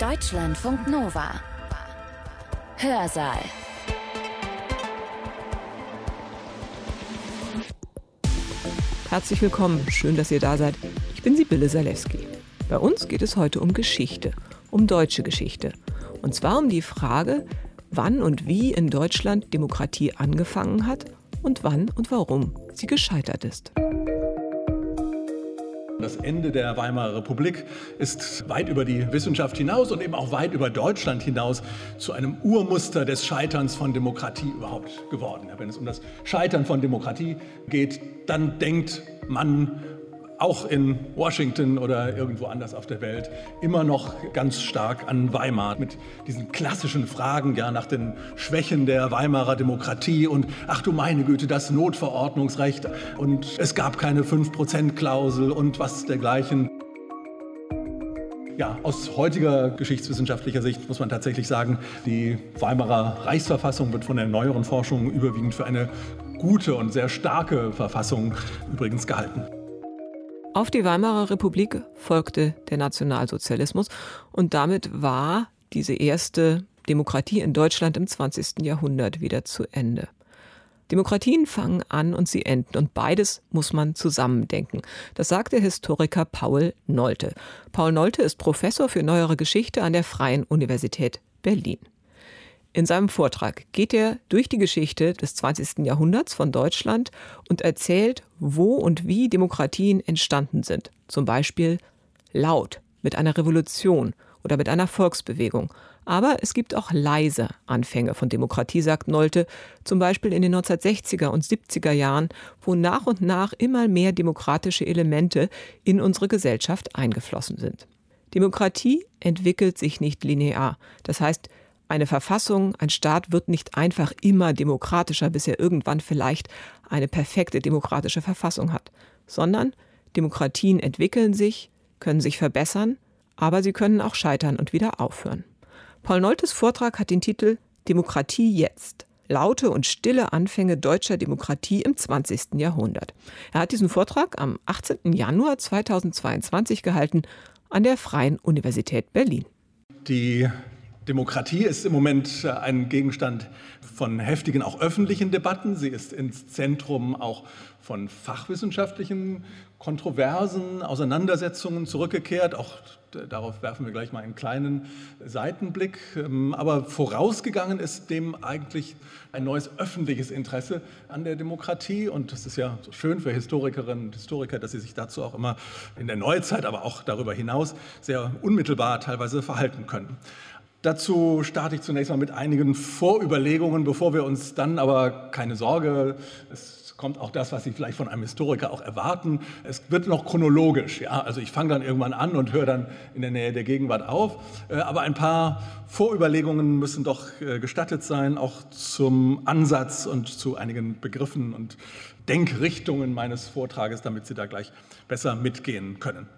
Deutschlandfunk Nova. Hörsaal. Herzlich willkommen, schön, dass ihr da seid. Ich bin Sibylle Salewski. Bei uns geht es heute um Geschichte, um deutsche Geschichte. Und zwar um die Frage, wann und wie in Deutschland Demokratie angefangen hat und wann und warum sie gescheitert ist. Das Ende der Weimarer Republik ist weit über die Wissenschaft hinaus und eben auch weit über Deutschland hinaus zu einem Urmuster des Scheiterns von Demokratie überhaupt geworden. Wenn es um das Scheitern von Demokratie geht, dann denkt man auch in Washington oder irgendwo anders auf der Welt immer noch ganz stark an Weimar mit diesen klassischen Fragen ja nach den Schwächen der Weimarer Demokratie und ach du meine Güte, das Notverordnungsrecht und es gab keine 5%-Klausel und was dergleichen. Ja, aus heutiger geschichtswissenschaftlicher Sicht muss man tatsächlich sagen, die Weimarer Reichsverfassung wird von der neueren Forschung überwiegend für eine gute und sehr starke Verfassung übrigens gehalten. Auf die Weimarer Republik folgte der Nationalsozialismus und damit war diese erste Demokratie in Deutschland im 20. Jahrhundert wieder zu Ende. Demokratien fangen an und sie enden und beides muss man zusammendenken. Das sagt der Historiker Paul Nolte. Paul Nolte ist Professor für neuere Geschichte an der Freien Universität Berlin. In seinem Vortrag geht er durch die Geschichte des 20. Jahrhunderts von Deutschland und erzählt, wo und wie Demokratien entstanden sind. Zum Beispiel laut, mit einer Revolution oder mit einer Volksbewegung. Aber es gibt auch leise Anfänge von Demokratie, sagt Nolte, zum Beispiel in den 1960er und 70er Jahren, wo nach und nach immer mehr demokratische Elemente in unsere Gesellschaft eingeflossen sind. Demokratie entwickelt sich nicht linear. Das heißt, eine Verfassung, ein Staat wird nicht einfach immer demokratischer, bis er irgendwann vielleicht eine perfekte demokratische Verfassung hat, sondern Demokratien entwickeln sich, können sich verbessern, aber sie können auch scheitern und wieder aufhören. Paul Noltes Vortrag hat den Titel Demokratie jetzt. Laute und stille Anfänge deutscher Demokratie im 20. Jahrhundert. Er hat diesen Vortrag am 18. Januar 2022 gehalten an der Freien Universität Berlin. Die Demokratie ist im Moment äh, ein Gegenstand von heftigen, auch öffentlichen Debatten. Sie ist ins Zentrum auch von fachwissenschaftlichen Kontroversen, Auseinandersetzungen zurückgekehrt. Auch darauf werfen wir gleich mal einen kleinen Seitenblick. Ähm, aber vorausgegangen ist dem eigentlich ein neues öffentliches Interesse an der Demokratie. Und das ist ja so schön für Historikerinnen und Historiker, dass sie sich dazu auch immer in der Neuzeit, aber auch darüber hinaus sehr unmittelbar teilweise verhalten können. Dazu starte ich zunächst mal mit einigen Vorüberlegungen, bevor wir uns dann aber keine Sorge, es kommt auch das, was Sie vielleicht von einem Historiker auch erwarten. Es wird noch chronologisch. Ja? Also ich fange dann irgendwann an und höre dann in der Nähe der Gegenwart auf. Äh, aber ein paar Vorüberlegungen müssen doch äh, gestattet sein, auch zum Ansatz und zu einigen Begriffen und Denkrichtungen meines Vortrages, damit Sie da gleich besser mitgehen können.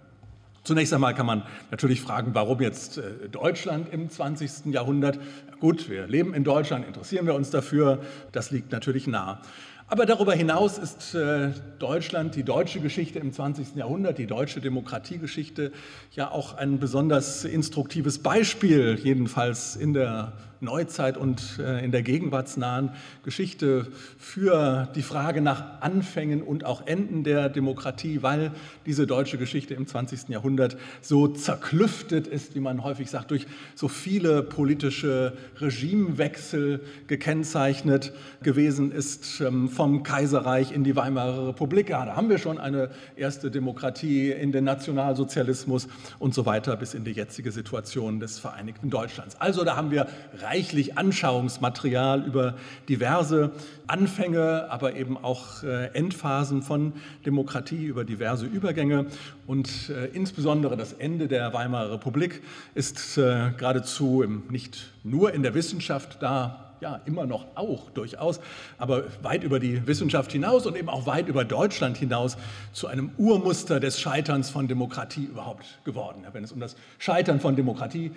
Zunächst einmal kann man natürlich fragen, warum jetzt äh, Deutschland im 20. Jahrhundert? Gut, wir leben in Deutschland, interessieren wir uns dafür, das liegt natürlich nah. Aber darüber hinaus ist äh, Deutschland, die deutsche Geschichte im 20. Jahrhundert, die deutsche Demokratiegeschichte ja auch ein besonders instruktives Beispiel, jedenfalls in der Neuzeit und äh, in der gegenwartsnahen Geschichte für die Frage nach Anfängen und auch Enden der Demokratie, weil diese deutsche Geschichte im 20. Jahrhundert so zerklüftet ist, wie man häufig sagt, durch so viele politische Regimewechsel gekennzeichnet gewesen ist, ähm, vom Kaiserreich in die Weimarer Republik. Ja, da haben wir schon eine erste Demokratie in den Nationalsozialismus und so weiter bis in die jetzige Situation des Vereinigten Deutschlands. Also da haben wir reichlich Anschauungsmaterial über diverse Anfänge, aber eben auch äh, Endphasen von Demokratie, über diverse Übergänge. Und äh, insbesondere das Ende der Weimarer Republik ist äh, geradezu nicht nur in der Wissenschaft da ja, immer noch auch durchaus, aber weit über die Wissenschaft hinaus und eben auch weit über Deutschland hinaus zu einem Urmuster des Scheiterns von Demokratie überhaupt geworden. Wenn es um das Scheitern von Demokratie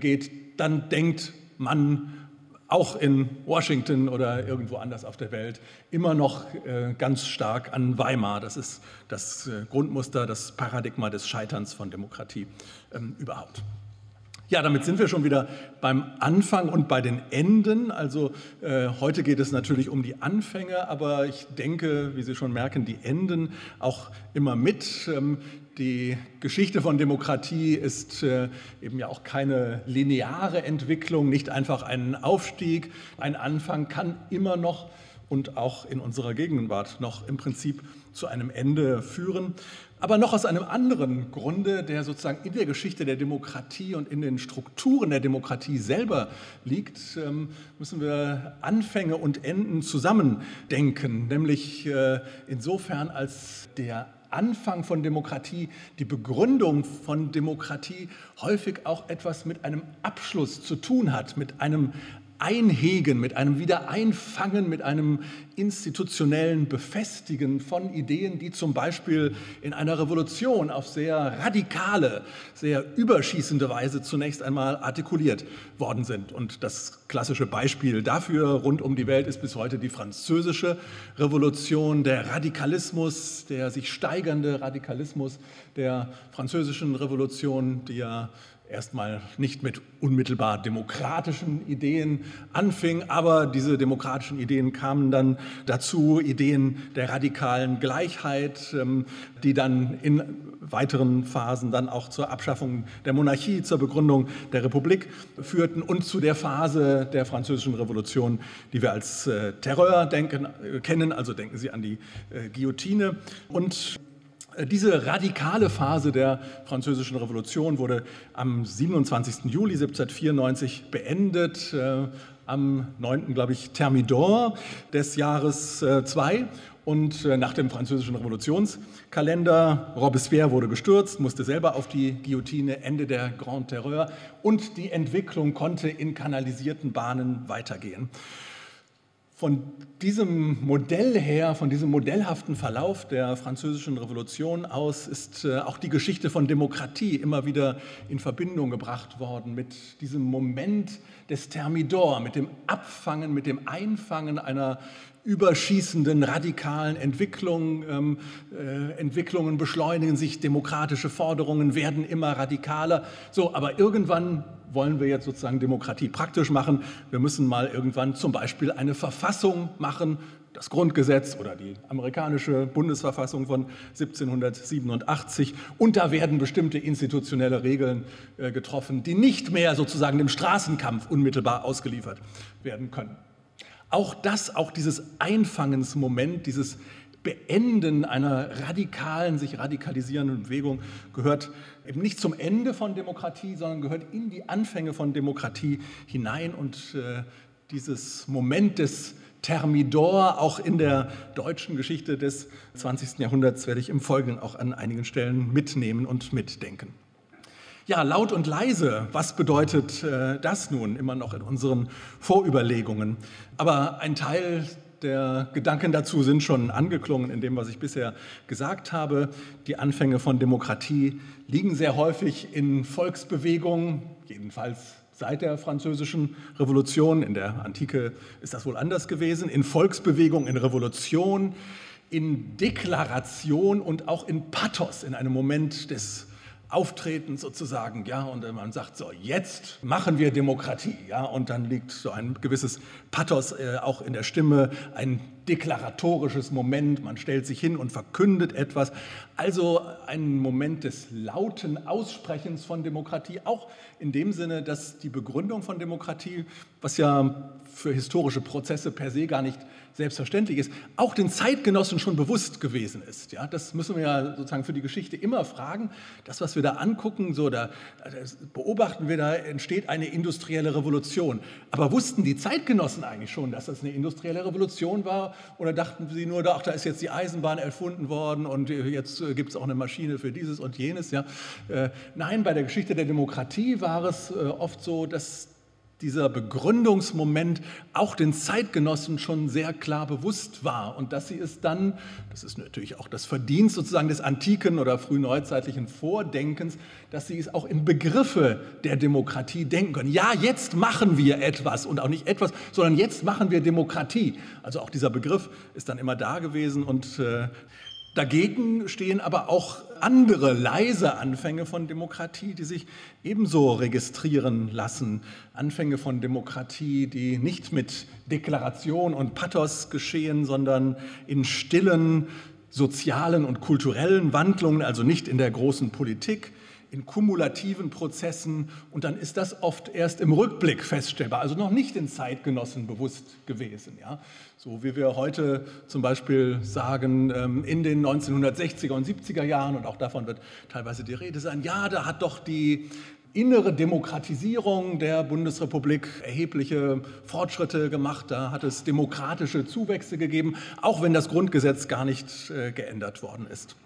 geht, dann denkt man auch in Washington oder irgendwo anders auf der Welt immer noch äh, ganz stark an Weimar. Das ist das äh, Grundmuster, das Paradigma des Scheiterns von Demokratie ähm, überhaupt. Ja, damit sind wir schon wieder beim Anfang und bei den Enden. Also äh, heute geht es natürlich um die Anfänge, aber ich denke, wie Sie schon merken, die Enden auch immer mit. Ähm, die Geschichte von Demokratie ist äh, eben ja auch keine lineare Entwicklung, nicht einfach ein Aufstieg. Ein Anfang kann immer noch und auch in unserer Gegenwart noch im Prinzip zu einem Ende führen. Aber noch aus einem anderen Grunde, der sozusagen in der Geschichte der Demokratie und in den Strukturen der Demokratie selber liegt, ähm, müssen wir Anfänge und Enden zusammendenken, nämlich äh, insofern als der Anfang von Demokratie, die Begründung von Demokratie häufig auch etwas mit einem Abschluss zu tun hat, mit einem Einhegen, mit einem Wiedereinfangen, mit einem institutionellen Befestigen von Ideen, die zum Beispiel in einer Revolution auf sehr radikale, sehr überschießende Weise zunächst einmal artikuliert worden sind. Und das klassische Beispiel dafür rund um die Welt ist bis heute die französische Revolution, der Radikalismus, der sich steigernde Radikalismus der französischen Revolution, die ja erstmal nicht mit unmittelbar demokratischen Ideen anfing, aber diese demokratischen Ideen kamen dann dazu, Ideen der radikalen Gleichheit, ähm, die dann in weiteren Phasen dann auch zur Abschaffung der Monarchie, zur Begründung der Republik führten und zu der Phase der französischen Revolution, die wir als äh, Terror denken, äh, kennen, also denken Sie an die äh, Guillotine. Und diese radikale Phase der Französischen Revolution wurde am 27. Juli 1794 beendet, äh, am 9. glaube ich, Thermidor des Jahres 2 äh, und äh, nach dem französischen Revolutionskalender. Robespierre wurde gestürzt, musste selber auf die Guillotine, Ende der Grand Terreur und die Entwicklung konnte in kanalisierten Bahnen weitergehen. Von diesem Modell her, von diesem modellhaften Verlauf der französischen Revolution aus ist äh, auch die Geschichte von Demokratie immer wieder in Verbindung gebracht worden mit diesem Moment des Thermidor, mit dem Abfangen, mit dem Einfangen einer überschießenden radikalen Entwicklung. Ähm, äh, Entwicklungen beschleunigen sich, demokratische Forderungen werden immer radikaler. So, aber irgendwann wollen wir jetzt sozusagen Demokratie praktisch machen. Wir müssen mal irgendwann zum Beispiel eine Verfassung machen, das Grundgesetz oder die amerikanische Bundesverfassung von 1787. Und da werden bestimmte institutionelle Regeln äh, getroffen, die nicht mehr sozusagen dem Straßenkampf unmittelbar ausgeliefert werden können. Auch das, auch dieses Einfangensmoment, dieses Beenden einer radikalen, sich radikalisierenden Bewegung gehört eben nicht zum Ende von Demokratie, sondern gehört in die Anfänge von Demokratie hinein. Und äh, dieses Moment des Thermidor auch in der deutschen Geschichte des 20. Jahrhunderts werde ich im Folgenden auch an einigen Stellen mitnehmen und mitdenken. Ja, laut und leise, was bedeutet äh, das nun immer noch in unseren Vorüberlegungen? Aber ein Teil der Gedanken dazu sind schon angeklungen in dem, was ich bisher gesagt habe. Die Anfänge von Demokratie liegen sehr häufig in Volksbewegungen, jedenfalls seit der Französischen Revolution. In der Antike ist das wohl anders gewesen. In Volksbewegungen, in Revolution, in Deklaration und auch in Pathos, in einem Moment des Auftreten sozusagen, ja, und man sagt so, jetzt machen wir Demokratie, ja, und dann liegt so ein gewisses Pathos äh, auch in der Stimme, ein deklaratorisches Moment, man stellt sich hin und verkündet etwas, also ein Moment des lauten Aussprechens von Demokratie, auch in dem Sinne, dass die Begründung von Demokratie, was ja für historische Prozesse per se gar nicht selbstverständlich ist, auch den Zeitgenossen schon bewusst gewesen ist. Ja, das müssen wir ja sozusagen für die Geschichte immer fragen. Das, was wir da angucken, so da beobachten wir, da entsteht eine industrielle Revolution. Aber wussten die Zeitgenossen eigentlich schon, dass das eine industrielle Revolution war? Oder dachten sie nur, ach, da ist jetzt die Eisenbahn erfunden worden und jetzt äh, gibt es auch eine Maschine für dieses und jenes? Ja? Äh, nein, bei der Geschichte der Demokratie war es äh, oft so, dass dieser Begründungsmoment auch den Zeitgenossen schon sehr klar bewusst war und dass sie es dann, das ist natürlich auch das Verdienst sozusagen des antiken oder frühneuzeitlichen Vordenkens, dass sie es auch in Begriffe der Demokratie denken können. Ja, jetzt machen wir etwas und auch nicht etwas, sondern jetzt machen wir Demokratie. Also auch dieser Begriff ist dann immer da gewesen und äh, Dagegen stehen aber auch andere leise Anfänge von Demokratie, die sich ebenso registrieren lassen. Anfänge von Demokratie, die nicht mit Deklaration und Pathos geschehen, sondern in stillen sozialen und kulturellen Wandlungen, also nicht in der großen Politik, in kumulativen Prozessen und dann ist das oft erst im Rückblick feststellbar, also noch nicht den Zeitgenossen bewusst gewesen. Ja? So wie wir heute zum Beispiel sagen, ähm, in den 1960er und 70er Jahren, und auch davon wird teilweise die Rede sein, ja, da hat doch die innere Demokratisierung der Bundesrepublik erhebliche Fortschritte gemacht. Da hat es demokratische Zuwächse gegeben, auch wenn das Grundgesetz gar nicht äh, geändert worden ist.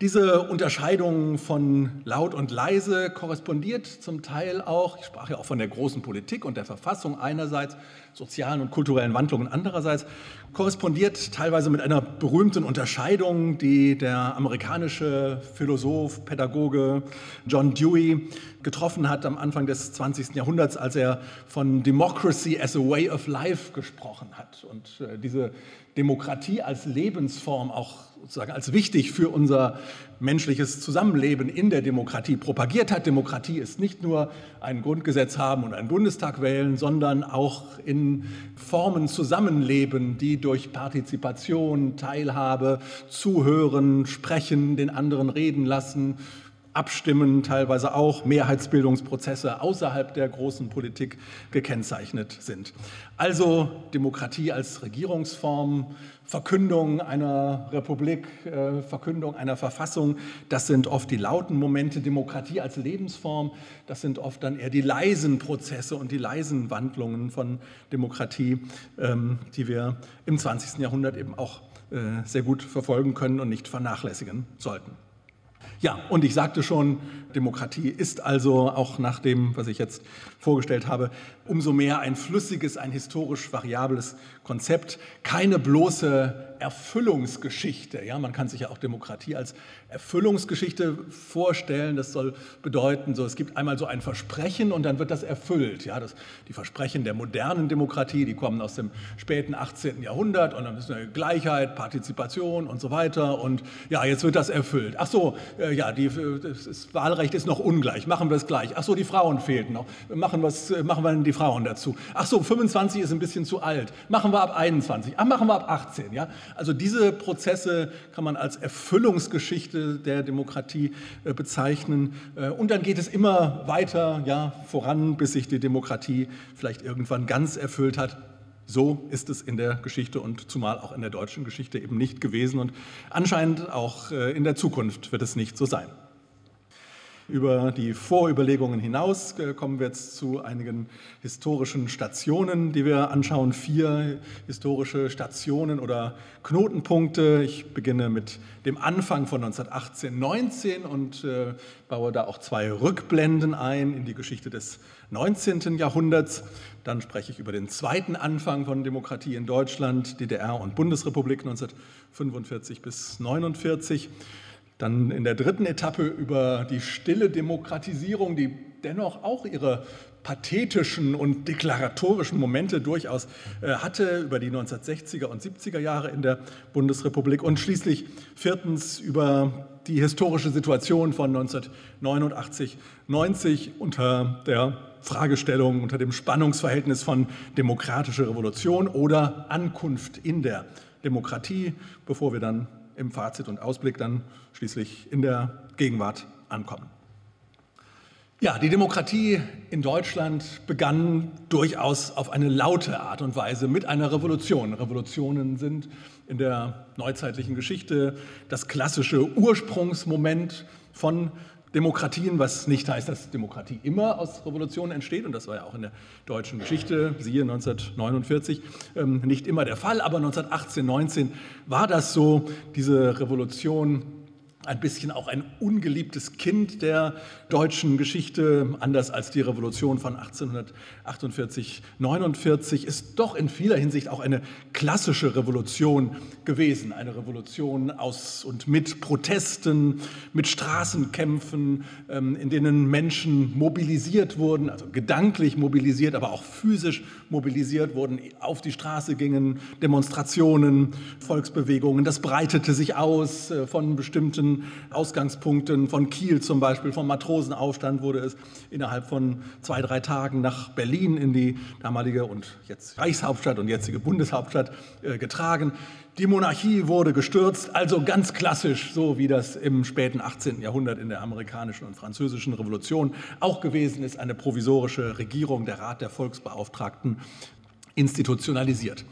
Diese Unterscheidung von laut und leise korrespondiert zum Teil auch, ich sprach ja auch von der großen Politik und der Verfassung einerseits, sozialen und kulturellen Wandlungen andererseits, korrespondiert teilweise mit einer berühmten Unterscheidung, die der amerikanische Philosoph, Pädagoge John Dewey getroffen hat am Anfang des 20. Jahrhunderts, als er von Democracy as a Way of Life gesprochen hat. Und äh, diese Demokratie als Lebensform auch sozusagen als wichtig für unser menschliches Zusammenleben in der Demokratie propagiert hat. Demokratie ist nicht nur ein Grundgesetz haben und einen Bundestag wählen, sondern auch in Formen zusammenleben, die durch Partizipation, Teilhabe, Zuhören, Sprechen, den anderen reden lassen, Abstimmen teilweise auch, Mehrheitsbildungsprozesse außerhalb der großen Politik gekennzeichnet sind. Also Demokratie als Regierungsform, Verkündung einer Republik, äh, Verkündung einer Verfassung, das sind oft die lauten Momente. Demokratie als Lebensform, das sind oft dann eher die leisen Prozesse und die leisen Wandlungen von Demokratie, ähm, die wir im 20. Jahrhundert eben auch äh, sehr gut verfolgen können und nicht vernachlässigen sollten. Ja, und ich sagte schon, Demokratie ist also auch nach dem, was ich jetzt vorgestellt habe, umso mehr ein flüssiges, ein historisch variables Konzept, keine bloße Erfüllungsgeschichte. Ja, man kann sich ja auch Demokratie als Erfüllungsgeschichte vorstellen. Das soll bedeuten, so, es gibt einmal so ein Versprechen und dann wird das erfüllt. Ja, das, die Versprechen der modernen Demokratie, die kommen aus dem späten 18. Jahrhundert und dann ist eine Gleichheit, Partizipation und so weiter. Und ja, jetzt wird das erfüllt. Ach so, äh, ja, die, das Wahlrecht ist noch ungleich. Machen wir es gleich. Ach so, die Frauen fehlten noch. Machen, machen wir die Frauen dazu. Ach so, 25 ist ein bisschen zu alt. Machen wir ab 21. Ach, machen wir ab 18. Ja, also diese Prozesse kann man als Erfüllungsgeschichte der Demokratie äh, bezeichnen. Äh, und dann geht es immer weiter ja, voran, bis sich die Demokratie vielleicht irgendwann ganz erfüllt hat. So ist es in der Geschichte und zumal auch in der deutschen Geschichte eben nicht gewesen und anscheinend auch äh, in der Zukunft wird es nicht so sein. Über die Vorüberlegungen hinaus äh, kommen wir jetzt zu einigen historischen Stationen, die wir anschauen. Vier historische Stationen oder Knotenpunkte. Ich beginne mit dem Anfang von 1918, 19 und äh, baue da auch zwei Rückblenden ein in die Geschichte des 19. Jahrhunderts. Dann spreche ich über den zweiten Anfang von Demokratie in Deutschland, DDR und Bundesrepublik 1945 bis 1949. Dann in der dritten Etappe über die stille Demokratisierung, die dennoch auch ihre pathetischen und deklaratorischen Momente durchaus äh, hatte, über die 1960er und 70er Jahre in der Bundesrepublik und schließlich viertens über die historische Situation von 1989, 90 unter der Fragestellung, unter dem Spannungsverhältnis von demokratischer Revolution oder Ankunft in der Demokratie, bevor wir dann im Fazit und Ausblick dann schließlich in der Gegenwart ankommen. Ja, die Demokratie in Deutschland begann durchaus auf eine laute Art und Weise mit einer Revolution. Revolutionen sind in der neuzeitlichen Geschichte das klassische Ursprungsmoment von Demokratien, was nicht heißt, dass Demokratie immer aus Revolutionen entsteht, und das war ja auch in der deutschen Geschichte, siehe 1949, ähm, nicht immer der Fall, aber 1918, 19 war das so, diese Revolution ein bisschen auch ein ungeliebtes Kind der deutschen Geschichte, anders als die Revolution von 1848, 49, ist doch in vieler Hinsicht auch eine klassische Revolution gewesen. Eine Revolution aus und mit Protesten, mit Straßenkämpfen, ähm, in denen Menschen mobilisiert wurden, also gedanklich mobilisiert, aber auch physisch mobilisiert wurden, auf die Straße gingen, Demonstrationen, Volksbewegungen. Das breitete sich aus äh, von bestimmten Ausgangspunkten von Kiel zum Beispiel, vom Matrosenaufstand wurde es innerhalb von zwei, drei Tagen nach Berlin in die damalige und jetzt Reichshauptstadt und jetzige Bundeshauptstadt äh, getragen. Die Monarchie wurde gestürzt, also ganz klassisch, so wie das im späten 18. Jahrhundert in der amerikanischen und französischen Revolution auch gewesen ist, eine provisorische Regierung, der Rat der Volksbeauftragten, institutionalisiert.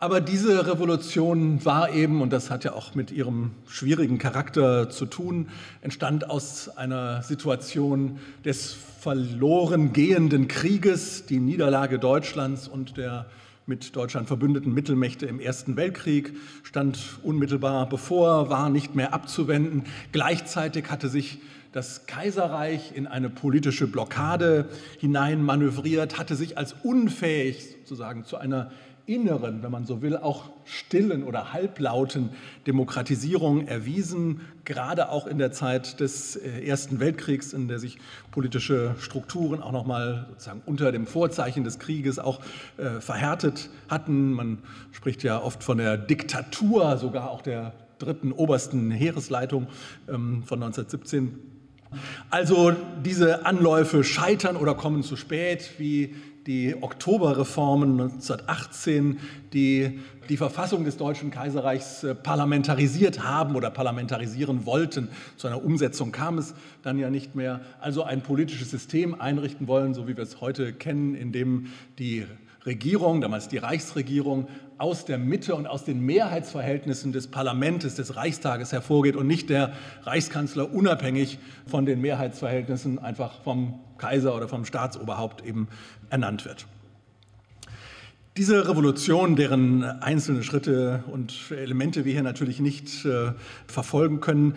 Aber diese Revolution war eben, und das hat ja auch mit ihrem schwierigen Charakter zu tun, entstand aus einer Situation des verloren gehenden Krieges, die Niederlage Deutschlands und der mit Deutschland verbündeten Mittelmächte im Ersten Weltkrieg stand unmittelbar bevor, war nicht mehr abzuwenden. Gleichzeitig hatte sich das Kaiserreich in eine politische Blockade hineinmanövriert, hatte sich als unfähig sozusagen zu einer inneren, wenn man so will, auch stillen oder halblauten Demokratisierung erwiesen, gerade auch in der Zeit des äh, Ersten Weltkriegs, in der sich politische Strukturen auch noch mal sozusagen unter dem Vorzeichen des Krieges auch äh, verhärtet hatten. Man spricht ja oft von der Diktatur, sogar auch der dritten obersten Heeresleitung ähm, von 1917. Also diese Anläufe scheitern oder kommen zu spät, wie die Oktoberreformen 1918, die die Verfassung des Deutschen Kaiserreichs äh, parlamentarisiert haben oder parlamentarisieren wollten. Zu einer Umsetzung kam es dann ja nicht mehr. Also ein politisches System einrichten wollen, so wie wir es heute kennen, in dem die Regierung, damals die Reichsregierung, aus der Mitte und aus den Mehrheitsverhältnissen des Parlaments, des Reichstages hervorgeht und nicht der Reichskanzler unabhängig von den Mehrheitsverhältnissen einfach vom Kaiser oder vom Staatsoberhaupt eben ernannt wird. Diese Revolution, deren einzelne Schritte und Elemente wir hier natürlich nicht äh, verfolgen können,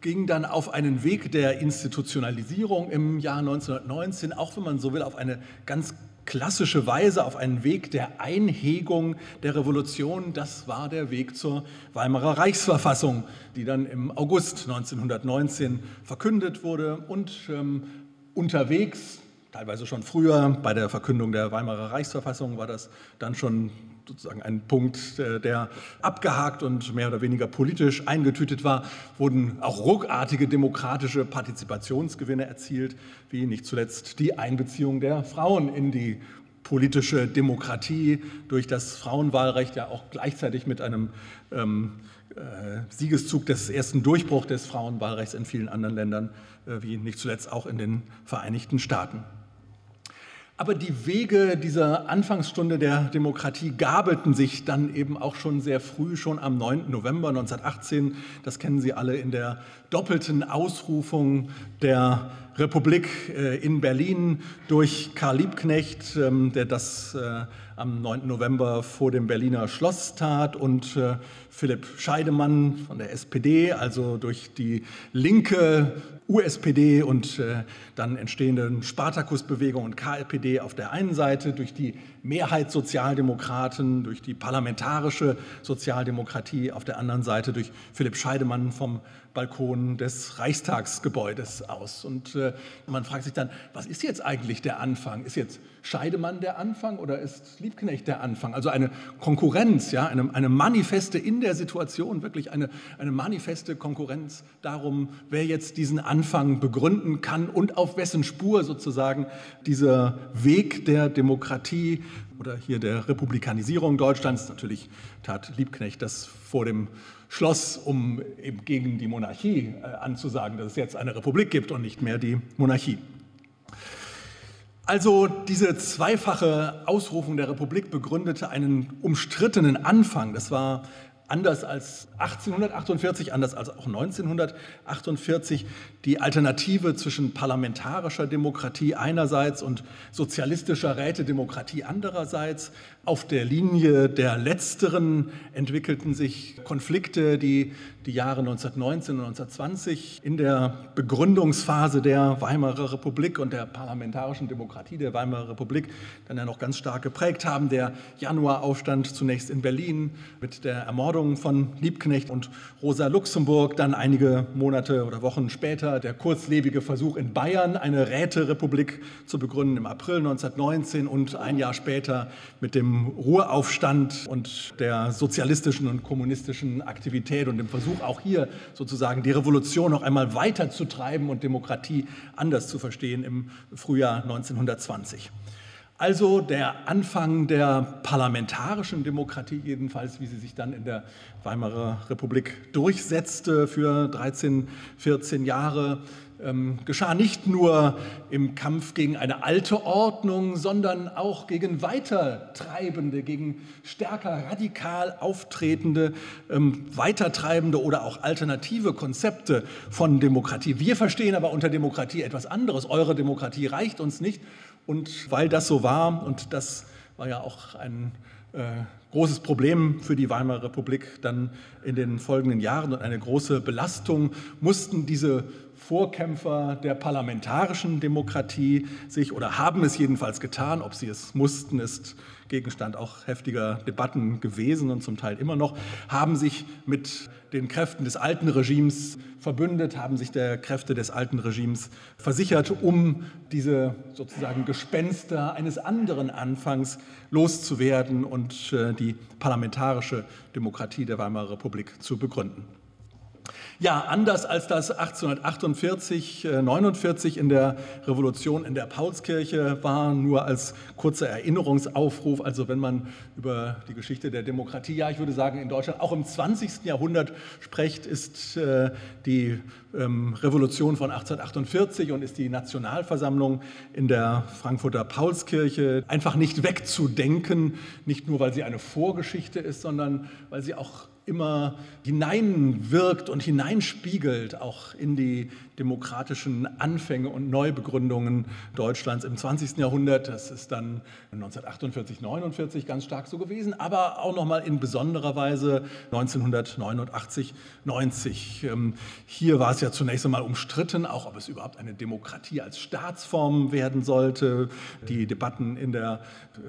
ging dann auf einen Weg der Institutionalisierung im Jahr 1919, auch wenn man so will, auf eine ganz klassische Weise auf einen Weg der Einhegung der Revolution. Das war der Weg zur Weimarer Reichsverfassung, die dann im August 1919 verkündet wurde und ähm, unterwegs, teilweise schon früher, bei der Verkündung der Weimarer Reichsverfassung war das dann schon sozusagen ein Punkt, äh, der abgehakt und mehr oder weniger politisch eingetütet war, wurden auch ruckartige demokratische Partizipationsgewinne erzielt, wie nicht zuletzt die Einbeziehung der Frauen in die politische Demokratie durch das Frauenwahlrecht, ja auch gleichzeitig mit einem ähm, äh, Siegeszug des ersten Durchbruchs des Frauenwahlrechts in vielen anderen Ländern, äh, wie nicht zuletzt auch in den Vereinigten Staaten. Aber die Wege dieser Anfangsstunde der Demokratie gabelten sich dann eben auch schon sehr früh, schon am 9. November 1918. Das kennen Sie alle in der doppelten Ausrufung der Republik äh, in Berlin durch Karl Liebknecht, ähm, der das äh, am 9. November vor dem Berliner Schloss tat und äh, Philipp Scheidemann von der SPD, also durch die linke USPD und äh, dann entstehenden Spartakusbewegung und KLPD auf der einen Seite, durch die Mehrheitssozialdemokraten, durch die parlamentarische Sozialdemokratie auf der anderen Seite, durch Philipp Scheidemann vom Balkon des Reichstagsgebäudes aus. Und äh, man fragt sich dann, was ist jetzt eigentlich der Anfang? Ist jetzt Scheidemann der Anfang oder ist Liebknecht der Anfang? Also eine Konkurrenz, ja, eine, eine manifeste in der Situation, wirklich eine, eine manifeste Konkurrenz darum, wer jetzt diesen Anfang begründen kann und auf wessen Spur sozusagen dieser Weg der Demokratie oder hier der Republikanisierung Deutschlands, natürlich tat Liebknecht das vor dem Schloss, um eben gegen die Monarchie äh, anzusagen, dass es jetzt eine Republik gibt und nicht mehr die Monarchie. Also diese zweifache Ausrufung der Republik begründete einen umstrittenen Anfang. Das war anders als 1848, anders als auch 1948 die Alternative zwischen parlamentarischer Demokratie einerseits und sozialistischer Rätedemokratie andererseits. Auf der Linie der letzteren entwickelten sich Konflikte, die die Jahre 1919 und 1920 in der Begründungsphase der Weimarer Republik und der parlamentarischen Demokratie der Weimarer Republik dann ja noch ganz stark geprägt haben. Der Januaraufstand zunächst in Berlin mit der Ermordung von Liebknecht und Rosa Luxemburg, dann einige Monate oder Wochen später der kurzlebige Versuch in Bayern, eine Räterepublik zu begründen im April 1919 und ein Jahr später mit dem Ruhraufstand und der sozialistischen und kommunistischen Aktivität und dem Versuch, auch hier sozusagen die Revolution noch einmal weiterzutreiben und Demokratie anders zu verstehen im Frühjahr 1920. Also der Anfang der parlamentarischen Demokratie jedenfalls, wie sie sich dann in der Weimarer Republik durchsetzte für 13, 14 Jahre, ähm, geschah nicht nur im Kampf gegen eine alte Ordnung, sondern auch gegen weitertreibende, gegen stärker radikal auftretende, ähm, weitertreibende oder auch alternative Konzepte von Demokratie. Wir verstehen aber unter Demokratie etwas anderes. Eure Demokratie reicht uns nicht. Und weil das so war, und das war ja auch ein äh, großes Problem für die Weimarer Republik dann in den folgenden Jahren und eine große Belastung, mussten diese Vorkämpfer der parlamentarischen Demokratie sich oder haben es jedenfalls getan. Ob sie es mussten, ist Gegenstand auch heftiger Debatten gewesen und zum Teil immer noch, haben sich mit den Kräften des alten Regimes verbündet, haben sich der Kräfte des alten Regimes versichert, um diese sozusagen Gespenster eines anderen Anfangs loszuwerden und äh, die parlamentarische Demokratie der Weimarer Republik zu begründen. Ja, anders als das 1848, 49 äh, in der Revolution in der Paulskirche war, nur als kurzer Erinnerungsaufruf, also wenn man über die Geschichte der Demokratie, ja, ich würde sagen in Deutschland auch im 20. Jahrhundert spricht, ist äh, die ähm, Revolution von 1848 und ist die Nationalversammlung in der Frankfurter Paulskirche einfach nicht wegzudenken, nicht nur weil sie eine Vorgeschichte ist, sondern weil sie auch immer hineinwirkt und hineinspiegelt, auch in die demokratischen Anfänge und Neubegründungen Deutschlands im 20. Jahrhundert. Das ist dann 1948, 49 ganz stark so gewesen, aber auch noch mal in besonderer Weise 1989, 90. Ähm, hier war es ja zunächst einmal umstritten, auch ob es überhaupt eine Demokratie als Staatsform werden sollte. Die Debatten in der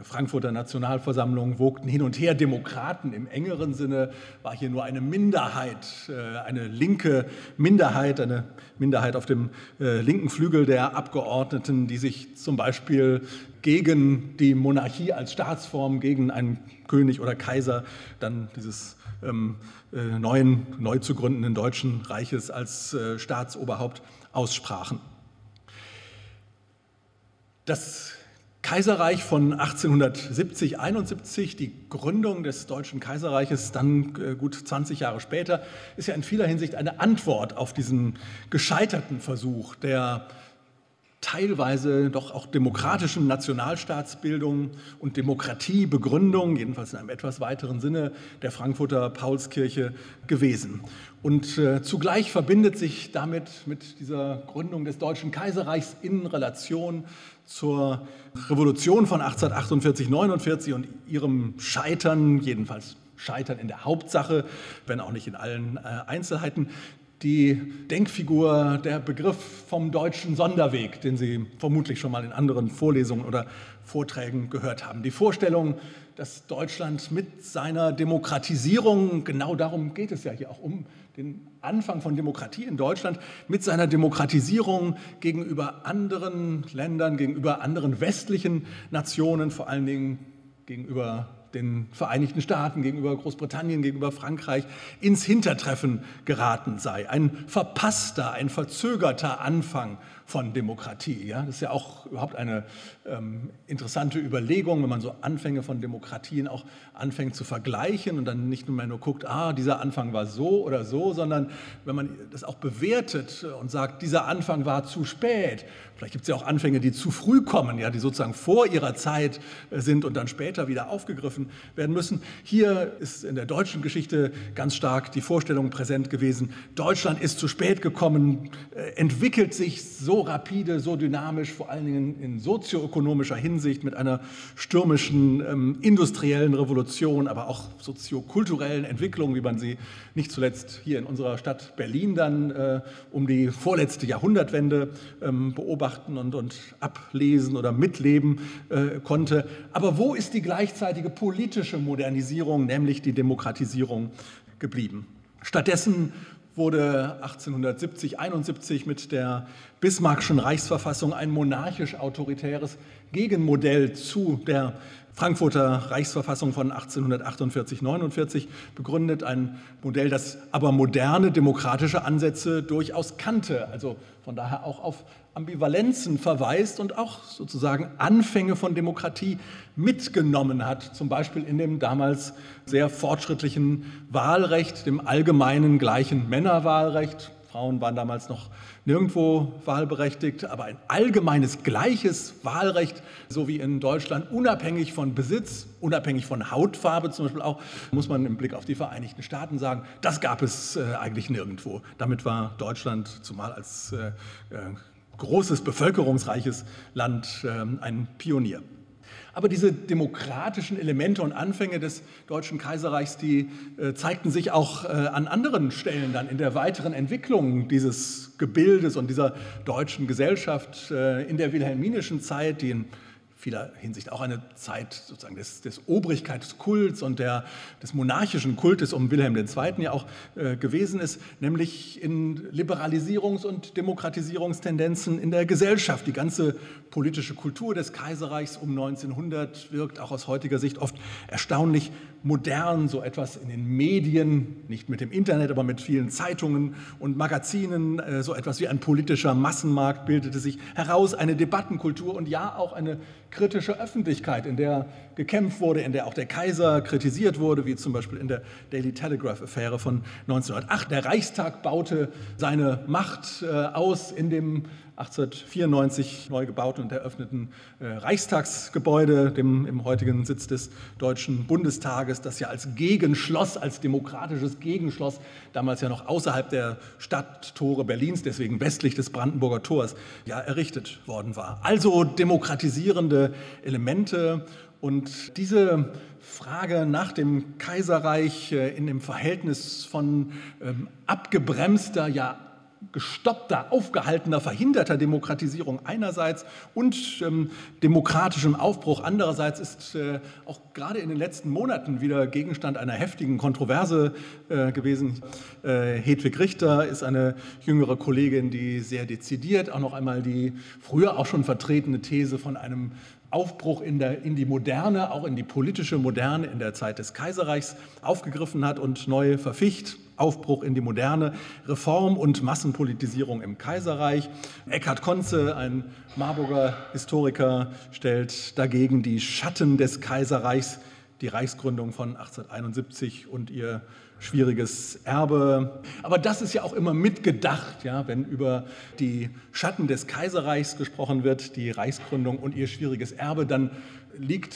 Frankfurter Nationalversammlung wogten hin und her. Demokraten im engeren Sinne war hier nur eine Minderheit, äh, eine linke Minderheit, eine Minderheit auf dem äh, linken Flügel der Abgeordneten, die sich zum Beispiel gegen die Monarchie als Staatsform, gegen einen König oder Kaiser, dann dieses ähm, äh, neuen, neu zu gründenden Deutschen Reiches als äh, Staatsoberhaupt aussprachen. Das Kaiserreich von 1870, 71, die Gründung des Deutschen Kaiserreiches, dann äh, gut 20 Jahre später, ist ja in vieler Hinsicht eine Antwort auf diesen gescheiterten Versuch der teilweise doch auch demokratischen Nationalstaatsbildung und Demokratiebegründung, jedenfalls in einem etwas weiteren Sinne, der Frankfurter Paulskirche gewesen. Und äh, zugleich verbindet sich damit mit dieser Gründung des Deutschen Kaiserreichs in Relation zur Revolution von 1848, 49 und ihrem Scheitern, jedenfalls Scheitern in der Hauptsache, wenn auch nicht in allen äh, Einzelheiten, die Denkfigur, der Begriff vom deutschen Sonderweg, den Sie vermutlich schon mal in anderen Vorlesungen oder Vorträgen gehört haben. Die Vorstellung, dass Deutschland mit seiner Demokratisierung, genau darum geht es ja hier auch um den Anfang von Demokratie in Deutschland mit seiner Demokratisierung gegenüber anderen Ländern, gegenüber anderen westlichen Nationen, vor allen Dingen gegenüber den Vereinigten Staaten, gegenüber Großbritannien, gegenüber Frankreich ins Hintertreffen geraten sei. Ein verpasster, ein verzögerter Anfang von Demokratie. Ja? Das ist ja auch überhaupt eine ähm, interessante Überlegung, wenn man so Anfänge von Demokratien auch anfängt zu vergleichen und dann nicht nur mehr nur guckt, ah, dieser Anfang war so oder so, sondern wenn man das auch bewertet und sagt, dieser Anfang war zu spät. Vielleicht gibt es ja auch Anfänge, die zu früh kommen, ja, die sozusagen vor ihrer Zeit äh, sind und dann später wieder aufgegriffen werden müssen. Hier ist in der deutschen Geschichte ganz stark die Vorstellung präsent gewesen, Deutschland ist zu spät gekommen, äh, entwickelt sich so rapide, so dynamisch, vor allen Dingen in sozioökonomischer Hinsicht mit einer stürmischen ähm, industriellen Revolution, aber auch soziokulturellen Entwicklung, wie man sie nicht zuletzt hier in unserer Stadt Berlin dann äh, um die vorletzte Jahrhundertwende ähm, beobachten und, und ablesen oder mitleben äh, konnte. Aber wo ist die gleichzeitige politische Modernisierung, nämlich die Demokratisierung geblieben? Stattdessen wurde 1870, 71 mit der Bismarckschen Reichsverfassung ein monarchisch-autoritäres Gegenmodell zu der Frankfurter Reichsverfassung von 1848-49 begründet, ein Modell, das aber moderne demokratische Ansätze durchaus kannte, also von daher auch auf Ambivalenzen verweist und auch sozusagen Anfänge von Demokratie mitgenommen hat, zum Beispiel in dem damals sehr fortschrittlichen Wahlrecht, dem allgemeinen gleichen Männerwahlrecht. Frauen waren damals noch nirgendwo wahlberechtigt, aber ein allgemeines gleiches Wahlrecht, so wie in Deutschland, unabhängig von Besitz, unabhängig von Hautfarbe zum Beispiel auch, muss man im Blick auf die Vereinigten Staaten sagen, das gab es äh, eigentlich nirgendwo. Damit war Deutschland, zumal als äh, äh großes, bevölkerungsreiches Land, äh, ein Pionier. Aber diese demokratischen Elemente und Anfänge des Deutschen Kaiserreichs, die äh, zeigten sich auch äh, an anderen Stellen dann in der weiteren Entwicklung dieses Gebildes und dieser deutschen Gesellschaft äh, in der wilhelminischen Zeit, die in vieler Hinsicht auch eine Zeit sozusagen des, des Obrigkeitskults und der, des monarchischen Kultes um Wilhelm II. ja auch äh, gewesen ist, nämlich in Liberalisierungs- und Demokratisierungstendenzen in der Gesellschaft. Die ganze politische Kultur des Kaiserreichs um 1900 wirkt auch aus heutiger Sicht oft erstaunlich modern, so etwas in den Medien, nicht mit dem Internet, aber mit vielen Zeitungen und Magazinen, äh, so etwas wie ein politischer Massenmarkt bildete sich heraus, eine Debattenkultur und ja auch eine kritische Öffentlichkeit, in der gekämpft wurde, in der auch der Kaiser kritisiert wurde, wie zum Beispiel in der Daily Telegraph-Affäre von 1908. Der Reichstag baute seine Macht äh, aus in dem 1894 neu gebauten und eröffneten äh, Reichstagsgebäude, dem im heutigen Sitz des Deutschen Bundestages, das ja als Gegenschloss, als demokratisches Gegenschloss, damals ja noch außerhalb der Stadttore Berlins, deswegen westlich des Brandenburger Tors, ja errichtet worden war. Also demokratisierende Elemente und diese Frage nach dem Kaiserreich äh, in dem Verhältnis von ähm, abgebremster, ja gestoppter, aufgehaltener, verhinderter Demokratisierung einerseits und ähm, demokratischem Aufbruch andererseits ist äh, auch gerade in den letzten Monaten wieder Gegenstand einer heftigen Kontroverse äh, gewesen. Äh, Hedwig Richter ist eine jüngere Kollegin, die sehr dezidiert auch noch einmal die früher auch schon vertretene These von einem Aufbruch in, der, in die Moderne, auch in die politische Moderne in der Zeit des Kaiserreichs aufgegriffen hat und neu verficht. Aufbruch in die Moderne, Reform und Massenpolitisierung im Kaiserreich. Eckhard Konze, ein Marburger Historiker, stellt dagegen die Schatten des Kaiserreichs, die Reichsgründung von 1871 und ihr schwieriges Erbe. Aber das ist ja auch immer mitgedacht, ja, wenn über die Schatten des Kaiserreichs gesprochen wird, die Reichsgründung und ihr schwieriges Erbe, dann liegt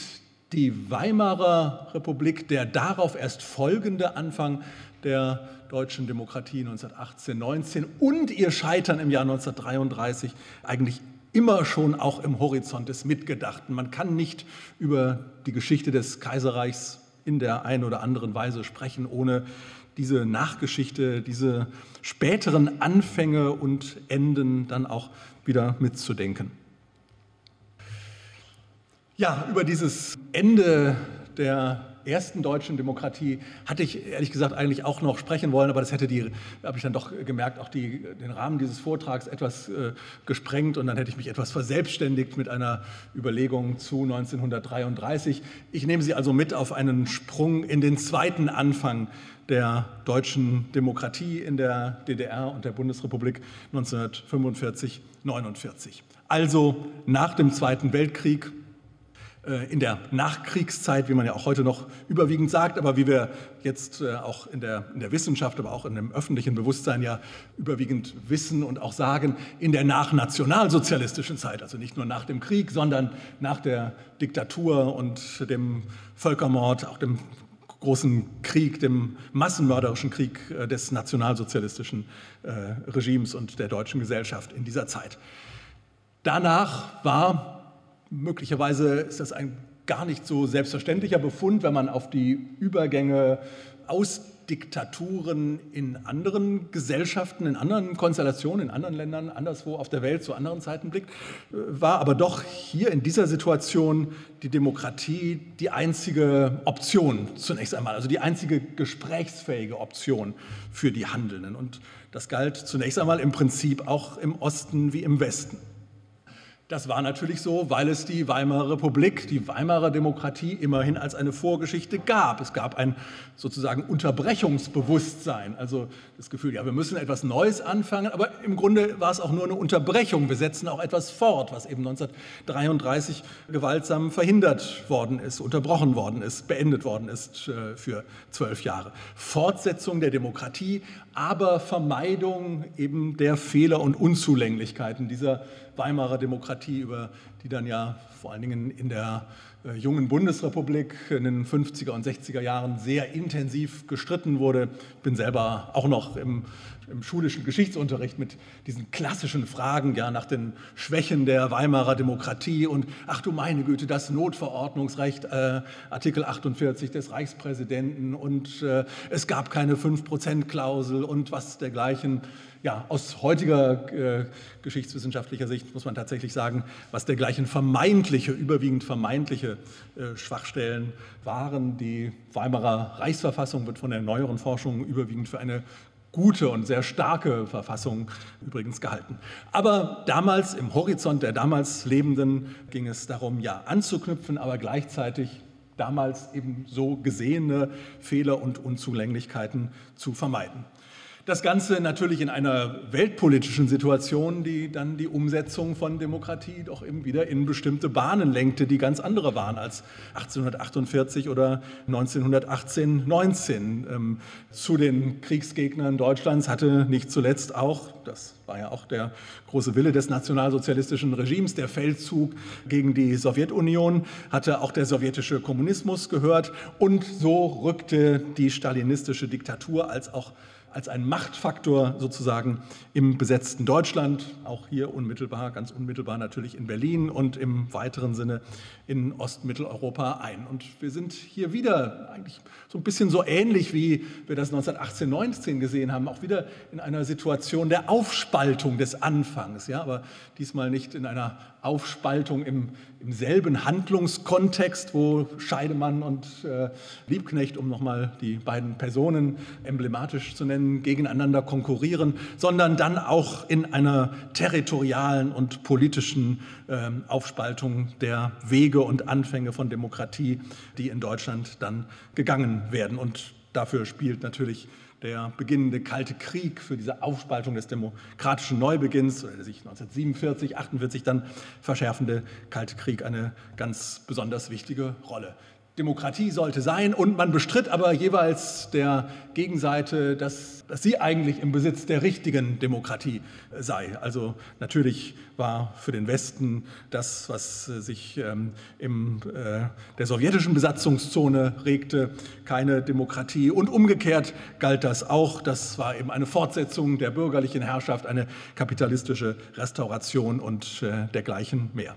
die Weimarer Republik, der darauf erst folgende Anfang der deutschen Demokratie 1918, 19 und ihr Scheitern im Jahr 1933 eigentlich immer schon auch im Horizont des Mitgedachten. Man kann nicht über die Geschichte des Kaiserreichs in der einen oder anderen Weise sprechen, ohne diese Nachgeschichte, diese späteren Anfänge und Enden dann auch wieder mitzudenken. Ja, über dieses Ende der ersten deutschen Demokratie hatte ich ehrlich gesagt eigentlich auch noch sprechen wollen, aber das hätte die, habe ich dann doch gemerkt, auch die, den Rahmen dieses Vortrags etwas äh, gesprengt und dann hätte ich mich etwas verselbstständigt mit einer Überlegung zu 1933. Ich nehme Sie also mit auf einen Sprung in den zweiten Anfang der deutschen Demokratie in der DDR und der Bundesrepublik 1945, 49. Also nach dem Zweiten Weltkrieg in der Nachkriegszeit, wie man ja auch heute noch überwiegend sagt, aber wie wir jetzt äh, auch in der, in der Wissenschaft, aber auch in dem öffentlichen Bewusstsein ja überwiegend wissen und auch sagen, in der nachnationalsozialistischen Zeit, also nicht nur nach dem Krieg, sondern nach der Diktatur und dem Völkermord, auch dem großen Krieg, dem massenmörderischen Krieg äh, des nationalsozialistischen Regimes und der deutschen Gesellschaft in dieser Zeit. Danach war Möglicherweise ist das ein gar nicht so selbstverständlicher Befund, wenn man auf die Übergänge aus Diktaturen in anderen Gesellschaften, in anderen Konstellationen, in anderen Ländern, anderswo auf der Welt zu anderen Zeiten blickt, war aber doch hier in dieser Situation die Demokratie die einzige Option zunächst einmal, also die einzige gesprächsfähige Option für die Handelnden. Und das galt zunächst einmal im Prinzip auch im Osten wie im Westen. Das war natürlich so, weil es die Weimarer Republik, die Weimarer Demokratie immerhin als eine Vorgeschichte gab. Es gab ein sozusagen Unterbrechungsbewusstsein, also das Gefühl, ja, wir müssen etwas Neues anfangen, aber im Grunde war es auch nur eine Unterbrechung. Wir setzen auch etwas fort, was eben 1933 gewaltsam verhindert worden ist, unterbrochen worden ist, beendet worden ist äh, für zwölf Jahre. Fortsetzung der Demokratie, aber Vermeidung eben der Fehler und Unzulänglichkeiten dieser Weimarer Demokratie, über die dann ja vor allen Dingen in der äh, jungen Bundesrepublik in den 50er und 60er Jahren sehr intensiv gestritten wurde. Ich bin selber auch noch im, im, schulischen Geschichtsunterricht mit diesen klassischen Fragen ja, nach den Schwächen der Weimarer Demokratie und ach du meine Güte, das Notverordnungsrecht, äh, Artikel 48 des Reichspräsidenten und äh, es gab keine 5-Prozent-Klausel und was dergleichen ja, aus heutiger äh, geschichtswissenschaftlicher Sicht muss man tatsächlich sagen, was dergleichen vermeintliche, überwiegend vermeintliche äh, Schwachstellen waren. Die Weimarer Reichsverfassung wird von der neueren Forschung überwiegend für eine gute und sehr starke Verfassung übrigens gehalten. Aber damals im Horizont der damals Lebenden ging es darum, ja anzuknüpfen, aber gleichzeitig damals eben so gesehene Fehler und Unzulänglichkeiten zu vermeiden. Das Ganze natürlich in einer weltpolitischen Situation, die dann die Umsetzung von Demokratie doch eben wieder in bestimmte Bahnen lenkte, die ganz andere waren als 1848 oder 1918, 19. Ähm, zu den Kriegsgegnern Deutschlands hatte nicht zuletzt auch, das war ja auch der große Wille des nationalsozialistischen Regimes, der Feldzug gegen die Sowjetunion, hatte auch der sowjetische Kommunismus gehört und so rückte die stalinistische Diktatur als auch als ein Machtfaktor sozusagen im besetzten Deutschland, auch hier unmittelbar, ganz unmittelbar natürlich in Berlin und im weiteren Sinne in Ostmitteleuropa ein. Und wir sind hier wieder eigentlich so ein bisschen so ähnlich, wie wir das 1918, 19 gesehen haben, auch wieder in einer Situation der Aufspaltung des Anfangs, ja, aber diesmal nicht in einer Aufspaltung im, im selben Handlungskontext, wo Scheidemann und äh, Liebknecht, um nochmal die beiden Personen emblematisch zu nennen, gegeneinander konkurrieren, sondern dann auch in einer territorialen und politischen äh, Aufspaltung der Wege und Anfänge von Demokratie, die in Deutschland dann gegangen werden. Und dafür spielt natürlich der beginnende Kalte Krieg für diese Aufspaltung des demokratischen Neubeginns, der sich 1947, 48 dann verschärfende Kalte Krieg eine ganz besonders wichtige Rolle. Demokratie sollte sein und man bestritt aber jeweils der Gegenseite, dass, dass sie eigentlich im Besitz der richtigen Demokratie sei. Also natürlich war für den Westen das, was sich ähm, in äh, der sowjetischen Besatzungszone regte, keine Demokratie und umgekehrt galt das auch. Das war eben eine Fortsetzung der bürgerlichen Herrschaft, eine kapitalistische Restauration und äh, dergleichen mehr.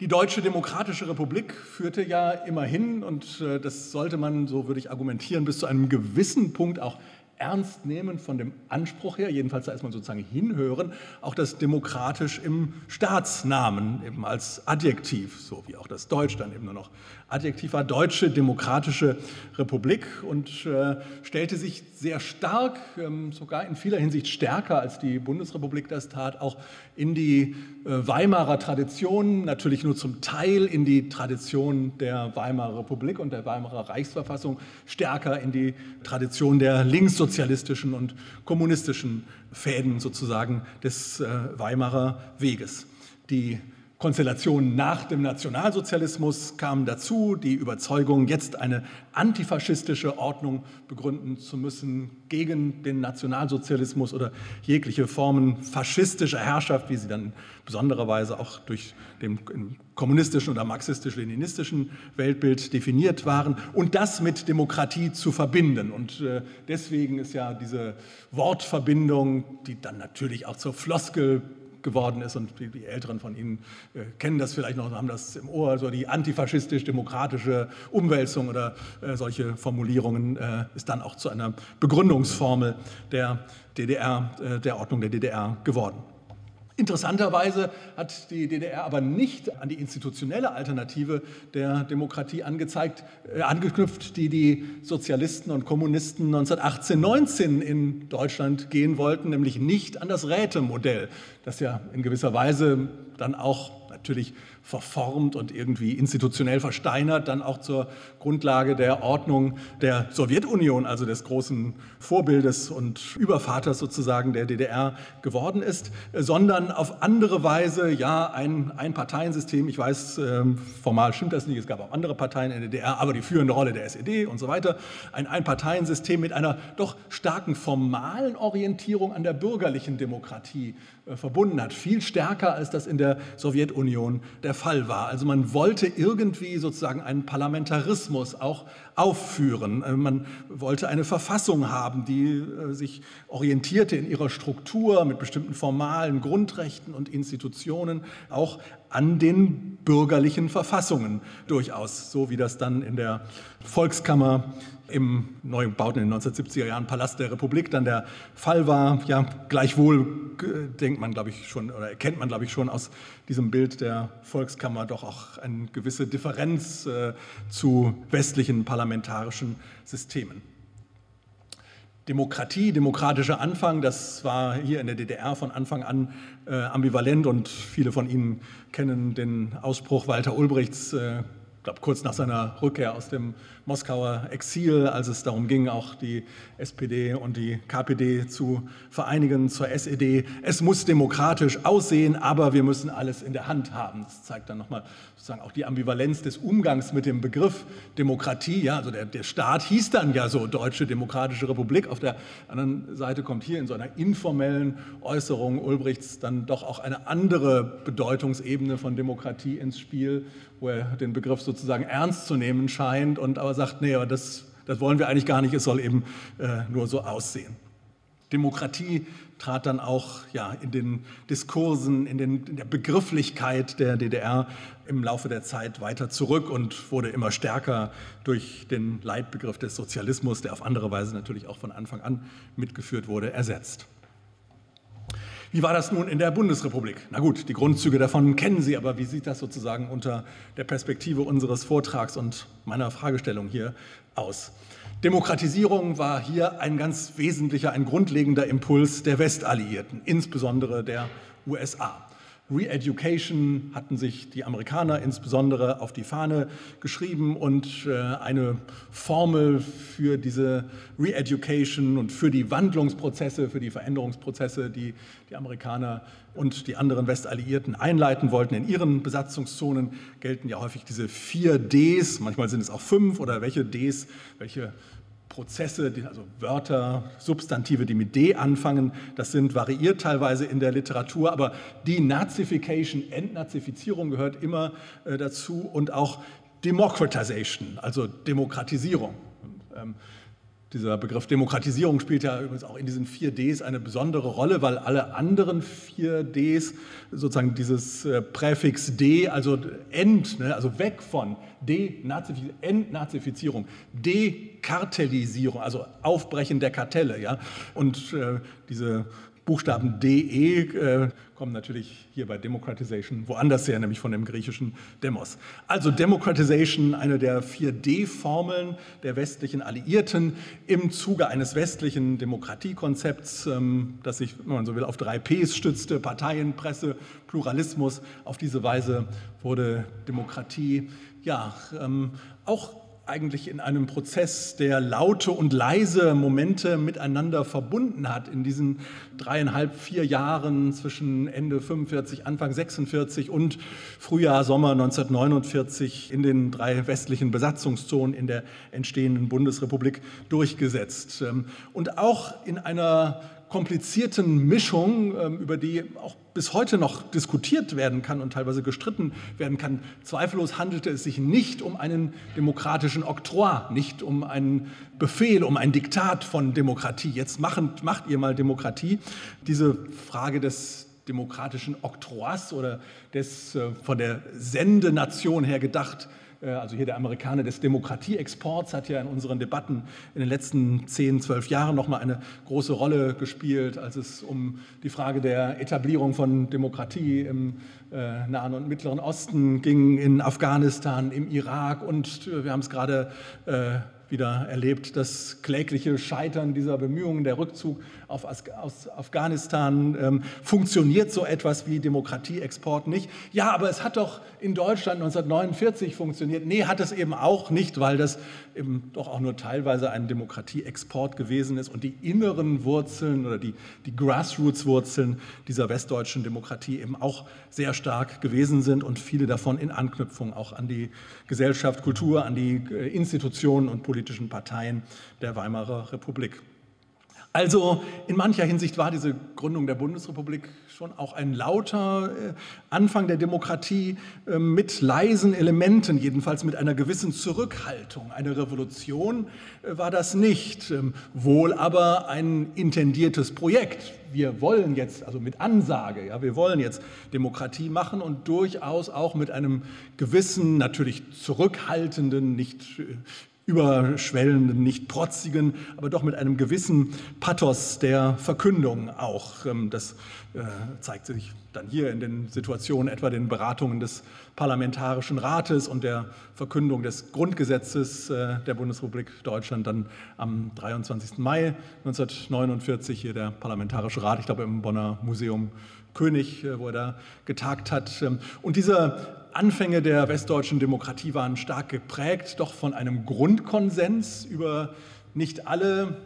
Die Deutsche Demokratische Republik führte ja immerhin, und äh, das sollte man, so würde ich argumentieren, bis zu einem gewissen Punkt auch ernst nehmen von dem Anspruch her, jedenfalls da ist man sozusagen hinhören, auch das demokratisch im Staatsnamen eben als Adjektiv, so wie auch das Deutsch dann eben nur noch Adjektiv war, Deutsche Demokratische Republik und äh, stellte sich sehr stark, ähm, sogar in vieler Hinsicht stärker als die Bundesrepublik das tat, auch in die äh, Weimarer Tradition, natürlich nur zum Teil in die Tradition der Weimarer Republik und der Weimarer Reichsverfassung, stärker in die Tradition der linkssozialistischen und kommunistischen Fäden sozusagen des äh, Weimarer Weges. Die Konstellationen nach dem Nationalsozialismus kamen dazu, die Überzeugung, jetzt eine antifaschistische Ordnung begründen zu müssen gegen den Nationalsozialismus oder jegliche Formen faschistischer Herrschaft, wie sie dann in besonderer Weise auch durch den kommunistischen oder marxistisch-leninistischen Weltbild definiert waren und das mit Demokratie zu verbinden. Und äh, deswegen ist ja diese Wortverbindung, die dann natürlich auch zur Floskel geworden ist und die, Älteren von Ihnen äh, kennen das vielleicht noch, haben das im Ohr, so die antifaschistisch-demokratische Umwälzung oder äh, solche Formulierungen äh, ist dann auch zu einer Begründungsformel der DDR, äh, der Ordnung der DDR geworden. Interessanterweise hat die DDR aber nicht an die institutionelle Alternative der Demokratie angezeigt, äh, angeknüpft, die die Sozialisten und Kommunisten 1918, 19 in Deutschland gehen wollten, nämlich nicht an das Rätemodell, das ja in gewisser Weise dann auch natürlich verformt und irgendwie institutionell versteinert, dann auch zur Grundlage der Ordnung der Sowjetunion, also des großen Vorbildes und Übervaters sozusagen der DDR geworden ist, sondern auf andere Weise, ja, ein Einparteiensystem. Ich weiß, ähm, formal stimmt das nicht, es gab auch andere Parteien in der DDR, aber die führende Rolle der SED und so weiter. Ein Einparteiensystem mit einer doch starken formalen Orientierung an der bürgerlichen Demokratie äh, verbunden hat, viel stärker als das in der Sowjetunion der Fall war. Also man wollte irgendwie sozusagen einen Parlamentarismus auch aufführen. Äh, man wollte eine Verfassung haben, die äh, sich orientierte in ihrer Struktur mit bestimmten formalen Grundrechten und Institutionen auch an den bürgerlichen Verfassungen durchaus, so wie das dann in der Volkskammer im neu gebauten in den 1970er Jahren Palast der Republik dann der Fall war. Ja, gleichwohl denkt man, glaube ich, schon oder erkennt man, glaube ich, schon aus diesem Bild der Volkskammer doch auch eine gewisse Differenz äh, zu westlichen parlamentarischen Systemen. Demokratie, demokratischer Anfang, das war hier in der DDR von Anfang an äh, ambivalent und viele von Ihnen kennen den Ausspruch Walter Ulbrichts, äh, glaube kurz nach seiner Rückkehr aus dem Moskauer Exil, als es darum ging, auch die SPD und die KPD zu vereinigen zur SED. Es muss demokratisch aussehen, aber wir müssen alles in der Hand haben. Das zeigt dann nochmal sozusagen auch die Ambivalenz des Umgangs mit dem Begriff Demokratie. Ja, also der, der Staat hieß dann ja so Deutsche Demokratische Republik. Auf der anderen Seite kommt hier in so einer informellen Äußerung Ulbrichts dann doch auch eine andere Bedeutungsebene von Demokratie ins Spiel, wo er den Begriff sozusagen ernst zu nehmen scheint und aber sagt, nee, aber das, das wollen wir eigentlich gar nicht, es soll eben äh, nur so aussehen. Demokratie trat dann auch ja, in den Diskursen, in, den, in der Begrifflichkeit der DDR im Laufe der Zeit weiter zurück und wurde immer stärker durch den Leitbegriff des Sozialismus, der auf andere Weise natürlich auch von Anfang an mitgeführt wurde, ersetzt. Wie war das nun in der Bundesrepublik? Na gut, die Grundzüge davon kennen Sie, aber wie sieht das sozusagen unter der Perspektive unseres Vortrags und meiner Fragestellung hier aus? Demokratisierung war hier ein ganz wesentlicher, ein grundlegender Impuls der Westalliierten, insbesondere der USA. Re-Education hatten sich die Amerikaner insbesondere auf die Fahne geschrieben und äh, eine Formel für diese Re-Education und für die Wandlungsprozesse, für die Veränderungsprozesse, die die Amerikaner und die anderen Westalliierten einleiten wollten in ihren Besatzungszonen, gelten ja häufig diese vier Ds, manchmal sind es auch fünf oder welche Ds, welche Prozesse, also Wörter, Substantive, die mit D anfangen, das sind variiert teilweise in der Literatur, aber die Nazification, Entnazifizierung gehört immer äh, dazu und auch Democratization, also Demokratisierung. Dieser Begriff Demokratisierung spielt ja übrigens auch in diesen vier Ds eine besondere Rolle, weil alle anderen vier Ds sozusagen dieses äh, Präfix D, also End, ne, also weg von Entnazifizierung, Dekartellisierung, also Aufbrechen der Kartelle, ja, und äh, diese Buchstaben DE äh, kommen natürlich hier bei Democratization woanders her, nämlich von dem griechischen Demos. Also Democratization, eine der vier D-Formeln der westlichen Alliierten im Zuge eines westlichen Demokratiekonzepts, ähm, das sich, wenn man so will, auf drei Ps stützte, Parteien, Presse, Pluralismus. Auf diese Weise wurde Demokratie ja ähm, auch eigentlich in einem Prozess, der laute und leise Momente miteinander verbunden hat in diesen dreieinhalb, vier Jahren zwischen Ende 45, Anfang 46 und Frühjahr, Sommer 1949 in den drei westlichen Besatzungszonen in der entstehenden Bundesrepublik durchgesetzt. Und auch in einer komplizierten Mischung, ähm, über die auch bis heute noch diskutiert werden kann und teilweise gestritten werden kann. Zweifellos handelte es sich nicht um einen demokratischen Oktroi, nicht um einen Befehl, um ein Diktat von Demokratie. Jetzt machen, macht ihr mal Demokratie. Diese Frage des demokratischen Oktrois oder des äh, von der Sendenation her gedacht also hier der Amerikaner des Demokratieexports, hat ja in unseren Debatten in den letzten 10, 12 Jahren nochmal eine große Rolle gespielt, als es um die Frage der Etablierung von Demokratie im äh, Nahen und Mittleren Osten ging, in Afghanistan, im Irak und äh, wir haben es gerade wieder erlebt, das klägliche Scheitern dieser Bemühungen, der Rückzug auf aus Afghanistan. Ähm, funktioniert so etwas wie Demokratieexport nicht? Ja, aber es hat doch in Deutschland 1949 funktioniert. Nee, hat es eben auch nicht, weil das eben doch auch nur teilweise ein Demokratieexport gewesen ist und die inneren Wurzeln oder die, die Grassroots-Wurzeln dieser westdeutschen Demokratie eben auch sehr stark gewesen sind und viele davon in Anknüpfung auch an die Gesellschaft, Kultur, an die äh, Institutionen und politischen Parteien der Weimarer Republik. Also in mancher Hinsicht war diese Gründung der Bundesrepublik schon auch ein lauter äh, Anfang der Demokratie ähm, mit leisen Elementen, jedenfalls mit einer gewissen Zurückhaltung. Eine Revolution äh, war das nicht, ähm, wohl aber ein intendiertes Projekt. Wir wollen jetzt, also mit Ansage, ja, wir wollen jetzt Demokratie machen und durchaus auch mit einem gewissen, natürlich zurückhaltenden, nicht äh, überschwellenden, nicht protzigen, aber doch mit einem gewissen Pathos der Verkündung auch. Ähm, das äh, zeigt sich dann hier in den Situationen, etwa den Beratungen des Parlamentarischen Rates und der Verkündung des Grundgesetzes äh, der Bundesrepublik Deutschland dann am 23. Mai 1949 hier der Parlamentarische Rat, ich glaube im Bonner Museum König, äh, wo er da getagt hat. Ähm, und diese Anfänge der westdeutschen Demokratie waren stark geprägt, doch von einem Grundkonsens über nicht alle,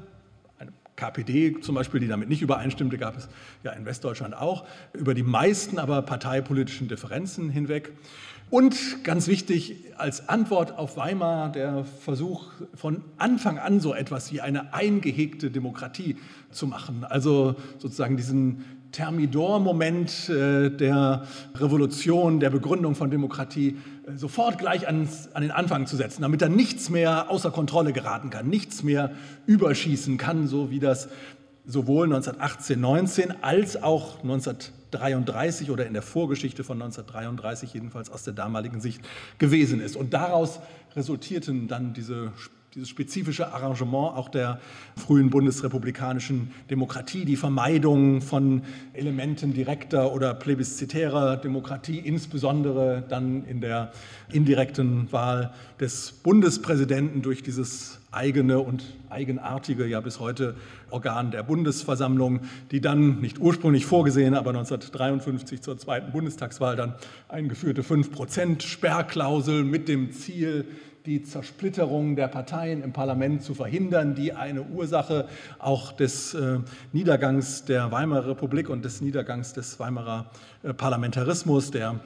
KPD zum Beispiel, die damit nicht übereinstimmte, gab es ja in Westdeutschland auch, über die meisten aber parteipolitischen Differenzen hinweg. Und ganz wichtig, als Antwort auf Weimar der Versuch von Anfang an so etwas wie eine eingehegte Demokratie zu machen. Also sozusagen diesen Thermidor-Moment äh, der Revolution, der Begründung von Demokratie äh, sofort gleich ans, an den Anfang zu setzen, damit dann nichts mehr außer Kontrolle geraten kann, nichts mehr überschießen kann, so wie das sowohl 1918, 19 als auch 1933 oder in der Vorgeschichte von 1933 jedenfalls aus der damaligen Sicht gewesen ist. Und daraus resultierten dann diese dieses spezifische Arrangement auch der frühen bundesrepublikanischen Demokratie, die Vermeidung von Elementen direkter oder plebiszitärer Demokratie, insbesondere dann in der indirekten Wahl des Bundespräsidenten durch dieses eigene und eigenartige, ja bis heute Organ der Bundesversammlung, die dann nicht ursprünglich vorgesehen, aber 1953 zur zweiten Bundestagswahl dann eingeführte 5-Prozent-Sperrklausel mit dem Ziel, die Zersplitterung der Parteien im Parlament zu verhindern, die eine Ursache auch des äh, Niedergangs der Weimarer Republik und des Niedergangs des Weimarer äh, Parlamentarismus, der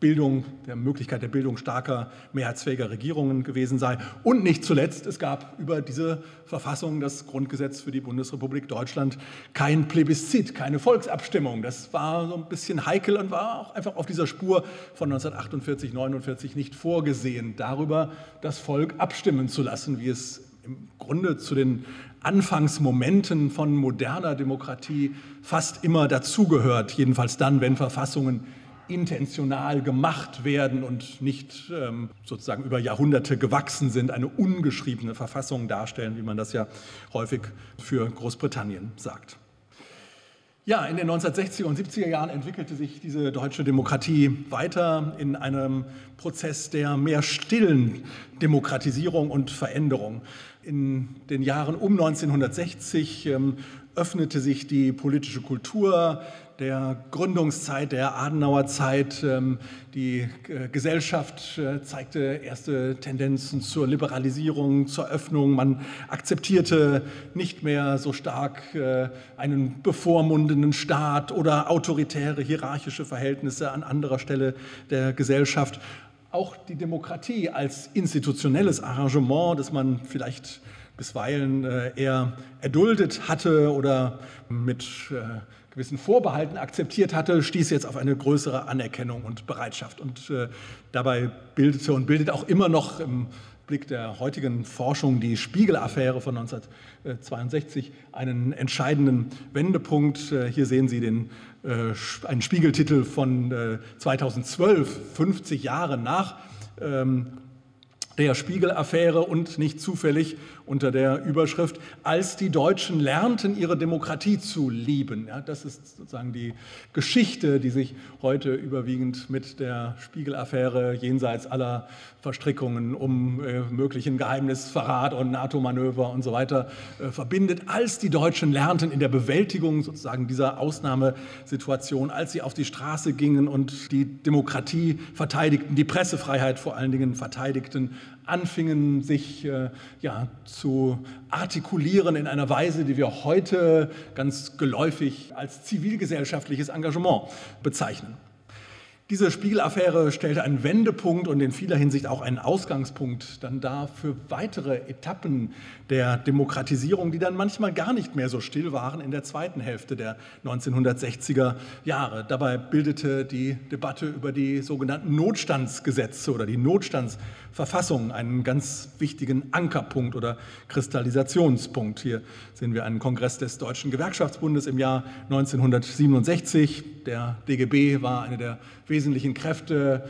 Bildung, der Möglichkeit der Bildung starker, mehrheitsfähiger Regierungen gewesen sei. Und nicht zuletzt, es gab über diese Verfassung, das Grundgesetz für die Bundesrepublik Deutschland, kein Plebiszit, keine Volksabstimmung. Das war so ein bisschen heikel und war auch einfach auf dieser Spur von 1948, 49 nicht vorgesehen, darüber das Volk abstimmen zu lassen, wie es im Grunde zu den Anfangsmomenten von moderner Demokratie fast immer dazugehört, jedenfalls dann, wenn Verfassungen intentional gemacht werden und nicht ähm, sozusagen über Jahrhunderte gewachsen sind, eine ungeschriebene Verfassung darstellen, wie man das ja häufig für Großbritannien sagt. Ja, in den 1960er und 70er Jahren entwickelte sich diese deutsche Demokratie weiter in einem Prozess der mehr stillen Demokratisierung und Veränderung. In den Jahren um 1960 ähm, öffnete sich die politische Kultur der Gründungszeit, der Adenauerzeit. Ähm, die äh, Gesellschaft äh, zeigte erste Tendenzen zur Liberalisierung, zur Öffnung. Man akzeptierte nicht mehr so stark äh, einen bevormundenden Staat oder autoritäre hierarchische Verhältnisse an anderer Stelle der Gesellschaft. Auch die Demokratie als institutionelles Arrangement, das man vielleicht bisweilen eher erduldet hatte oder mit gewissen Vorbehalten akzeptiert hatte, stieß jetzt auf eine größere Anerkennung und Bereitschaft. Und äh, dabei bildete und bildet auch immer noch im Blick der heutigen Forschung die Spiegel-Affäre von 1962 einen entscheidenden Wendepunkt. Äh, hier sehen Sie den, äh, einen Spiegeltitel von 2012, äh, 50 Jahre nach ähm, der Spiegel-Affäre und nicht zufällig unter der Überschrift, als die Deutschen lernten, ihre Demokratie zu lieben. Ja, das ist sozusagen die Geschichte, die sich heute überwiegend mit der Spiegel-Affäre jenseits aller Verstrickungen um äh, möglichen Geheimnisverrat und NATO-Manöver und so weiter äh, verbindet. Als die Deutschen lernten in der Bewältigung sozusagen dieser Ausnahmesituation, als sie auf die Straße gingen und die Demokratie verteidigten, die Pressefreiheit vor allen Dingen verteidigten, anfingen, sich äh, ja, zu artikulieren in einer Weise, die wir heute ganz geläufig als zivilgesellschaftliches Engagement bezeichnen. Diese Spiegelaffäre stellte einen Wendepunkt und in vieler Hinsicht auch einen Ausgangspunkt dann dar für weitere Etappen der Demokratisierung, die dann manchmal gar nicht mehr so still waren in der zweiten Hälfte der 1960er Jahre. Dabei bildete die Debatte über die sogenannten Notstandsgesetze oder die Notstandsverfassung einen ganz wichtigen Ankerpunkt oder Kristallisationspunkt. Hier sehen wir einen Kongress des Deutschen Gewerkschaftsbundes im Jahr 1967. Der DGB war eine der wesentlichen Kräfte,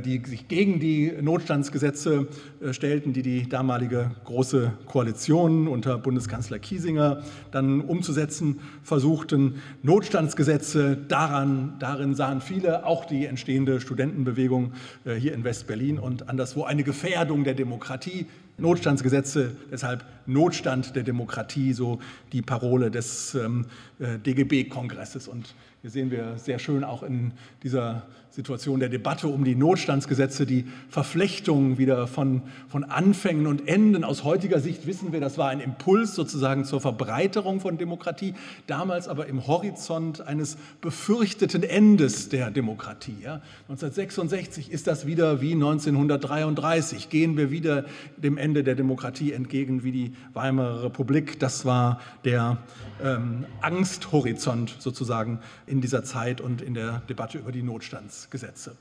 die sich gegen die Notstandsgesetze äh, stellten, die die damalige große Koalition unter Bundeskanzler Kiesinger dann umzusetzen versuchten. Notstandsgesetze, daran, darin sahen viele, auch die entstehende Studentenbewegung äh, hier in West-Berlin und anderswo, eine Gefährdung der Demokratie. Notstandsgesetze, deshalb Notstand der Demokratie, so die Parole des ähm, DGB-Kongresses. Und hier sehen wir sehr schön auch in dieser Situation der Debatte um die Notstandsgesetze, die Verflechtung wieder von, von Anfängen und Enden. Aus heutiger Sicht wissen wir, das war ein Impuls sozusagen zur Verbreiterung von Demokratie, damals aber im Horizont eines befürchteten Endes der Demokratie. Ja. 1966 ist das wieder wie 1933, gehen wir wieder dem Ende der Demokratie entgegen wie die Weimarer Republik. Das war der ähm, Angsthorizont sozusagen in dieser Zeit und in der Debatte über die Notstandsgesetze.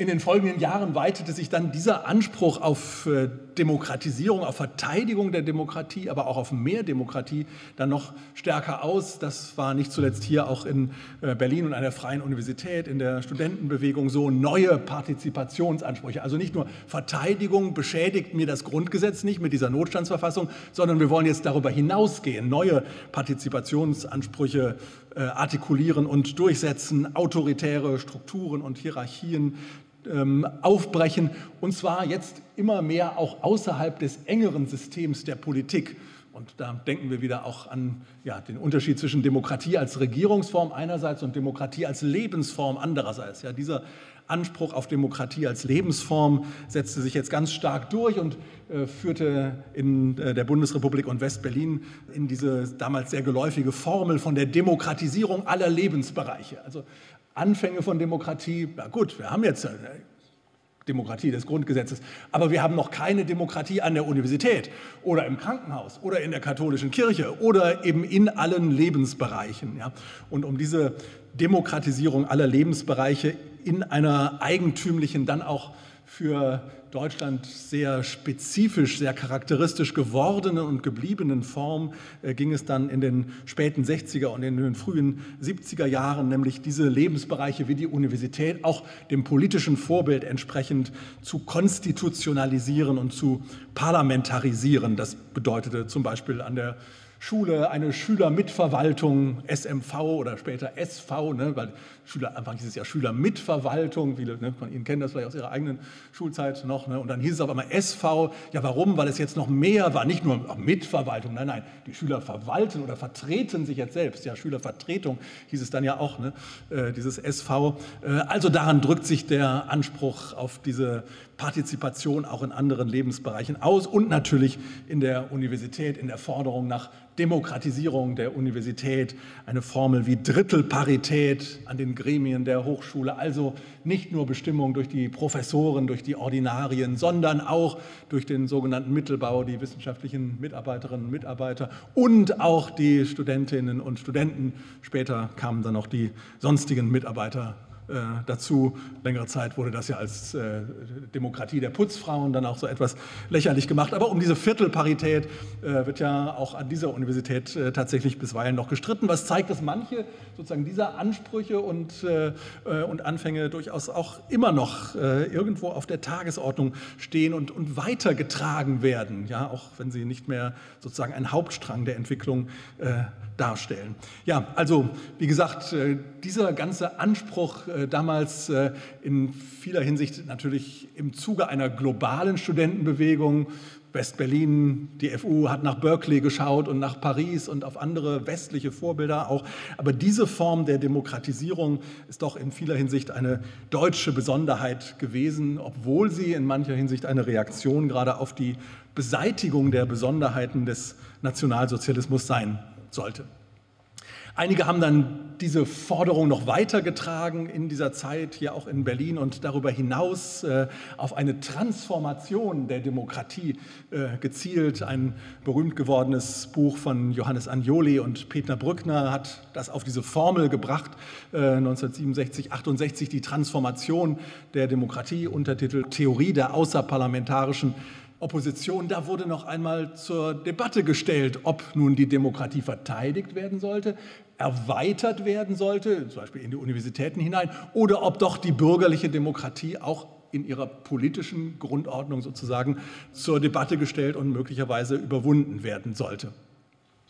In den folgenden Jahren weitete sich dann dieser Anspruch auf äh, Demokratisierung, auf Verteidigung der Demokratie, aber auch auf mehr Demokratie dann noch stärker aus. Das war nicht zuletzt hier auch in äh, Berlin und an der Freien Universität, in der Studentenbewegung so neue Partizipationsansprüche. Also nicht nur Verteidigung beschädigt mir das Grundgesetz nicht mit dieser Notstandsverfassung, sondern wir wollen jetzt darüber hinausgehen, neue Partizipationsansprüche äh, artikulieren und durchsetzen, autoritäre Strukturen und Hierarchien ähm, aufbrechen, und zwar jetzt immer mehr auch außerhalb des engeren Systems der Politik. Und da denken wir wieder auch an ja, den Unterschied zwischen Demokratie als Regierungsform einerseits und Demokratie als Lebensform andererseits. Ja, dieser Anspruch auf Demokratie als Lebensform setzte sich jetzt ganz stark durch und äh, führte in äh, der Bundesrepublik und Westberlin in diese damals sehr geläufige Formel von der Demokratisierung aller Lebensbereiche. Also Anfänge von Demokratie, ja gut, wir haben jetzt eine Demokratie des Grundgesetzes, aber wir haben noch keine Demokratie an der Universität oder im Krankenhaus oder in der katholischen Kirche oder eben in allen Lebensbereichen. Ja. Und um diese Demokratisierung aller Lebensbereiche in einer eigentümlichen, dann auch für Deutschland sehr spezifisch, sehr charakteristisch gewordenen und gebliebenen Form äh, ging es dann in den späten 60er und in den frühen 70er Jahren, nämlich diese Lebensbereiche wie die Universität auch dem politischen Vorbild entsprechend zu konstitutionalisieren und zu parlamentarisieren. Das bedeutete zum Beispiel an der Schule eine Schülermitverwaltung, SMV oder später SV, ne, weil Schüler, einfach hieß es ja Schülermitverwaltung, viele ne, von Ihnen kennen das vielleicht aus Ihrer eigenen Schulzeit noch, ne, und dann hieß es auf einmal SV, ja warum? Weil es jetzt noch mehr war, nicht nur Mitverwaltung, nein, nein, die Schüler verwalten oder vertreten sich jetzt selbst, ja Schülervertretung hieß es dann ja auch, ne, äh, dieses SV. Äh, also daran drückt sich der Anspruch auf diese Partizipation auch in anderen Lebensbereichen aus und natürlich in der Universität, in der Forderung nach Demokratisierung der Universität, eine Formel wie Drittelparität an den Gremien der Hochschule, also nicht nur Bestimmung durch die Professoren, durch die Ordinarien, sondern auch durch den sogenannten Mittelbau, die wissenschaftlichen Mitarbeiterinnen und Mitarbeiter und auch die Studentinnen und Studenten. Später kamen dann noch die sonstigen Mitarbeiter dazu. Längere Zeit wurde das ja als äh, Demokratie der Putzfrauen dann auch so etwas lächerlich gemacht. Aber um diese Viertelparität äh, wird ja auch an dieser Universität äh, tatsächlich bisweilen noch gestritten, was zeigt, dass manche sozusagen dieser Ansprüche und, äh, äh, und Anfänge durchaus auch immer noch irgendwo auf der Tagesordnung stehen und, und weitergetragen werden, ja, auch wenn sie nicht mehr sozusagen ein Hauptstrang der Entwicklung darstellen. Ja, also wie gesagt, dieser ganze Anspruch äh, damals äh, in vieler Hinsicht natürlich im Zuge einer globalen Studentenbewegung. West-Berlin, die FU hat nach Berkeley geschaut und nach Paris und auf andere westliche Vorbilder auch. Aber diese Form der Demokratisierung ist doch in vieler Hinsicht eine deutsche Besonderheit gewesen, obwohl sie in mancher Hinsicht eine Reaktion gerade auf die Beseitigung der Besonderheiten des Nationalsozialismus sein sollte. Einige haben dann diese Forderung noch weitergetragen in dieser Zeit, hier auch in Berlin und darüber hinaus äh, auf eine Transformation der Demokratie äh, gezielt. Ein berühmt gewordenes Buch von Johannes Agnoli und Peter Brückner hat das auf diese Formel gebracht, äh, 1967, 68, die Transformation der Demokratie, Untertitel Theorie der außerparlamentarischen Opposition, da wurde noch einmal zur Debatte gestellt, ob nun die Demokratie verteidigt werden sollte, erweitert werden sollte, zum Beispiel in die Universitäten hinein, oder ob doch die bürgerliche Demokratie auch in ihrer politischen Grundordnung sozusagen zur Debatte gestellt und möglicherweise überwunden werden sollte.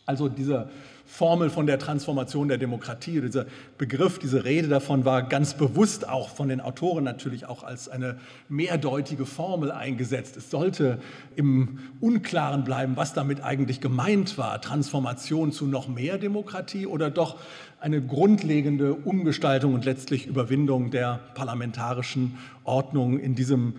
Also dieser Formel von der Transformation der Demokratie. Dieser Begriff, diese Rede davon war ganz bewusst auch von den Autoren natürlich auch als eine mehrdeutige Formel eingesetzt. Es sollte im Unklaren bleiben, was damit eigentlich gemeint war. Transformation zu noch mehr Demokratie oder doch eine grundlegende Umgestaltung und letztlich Überwindung der parlamentarischen Ordnung in diesem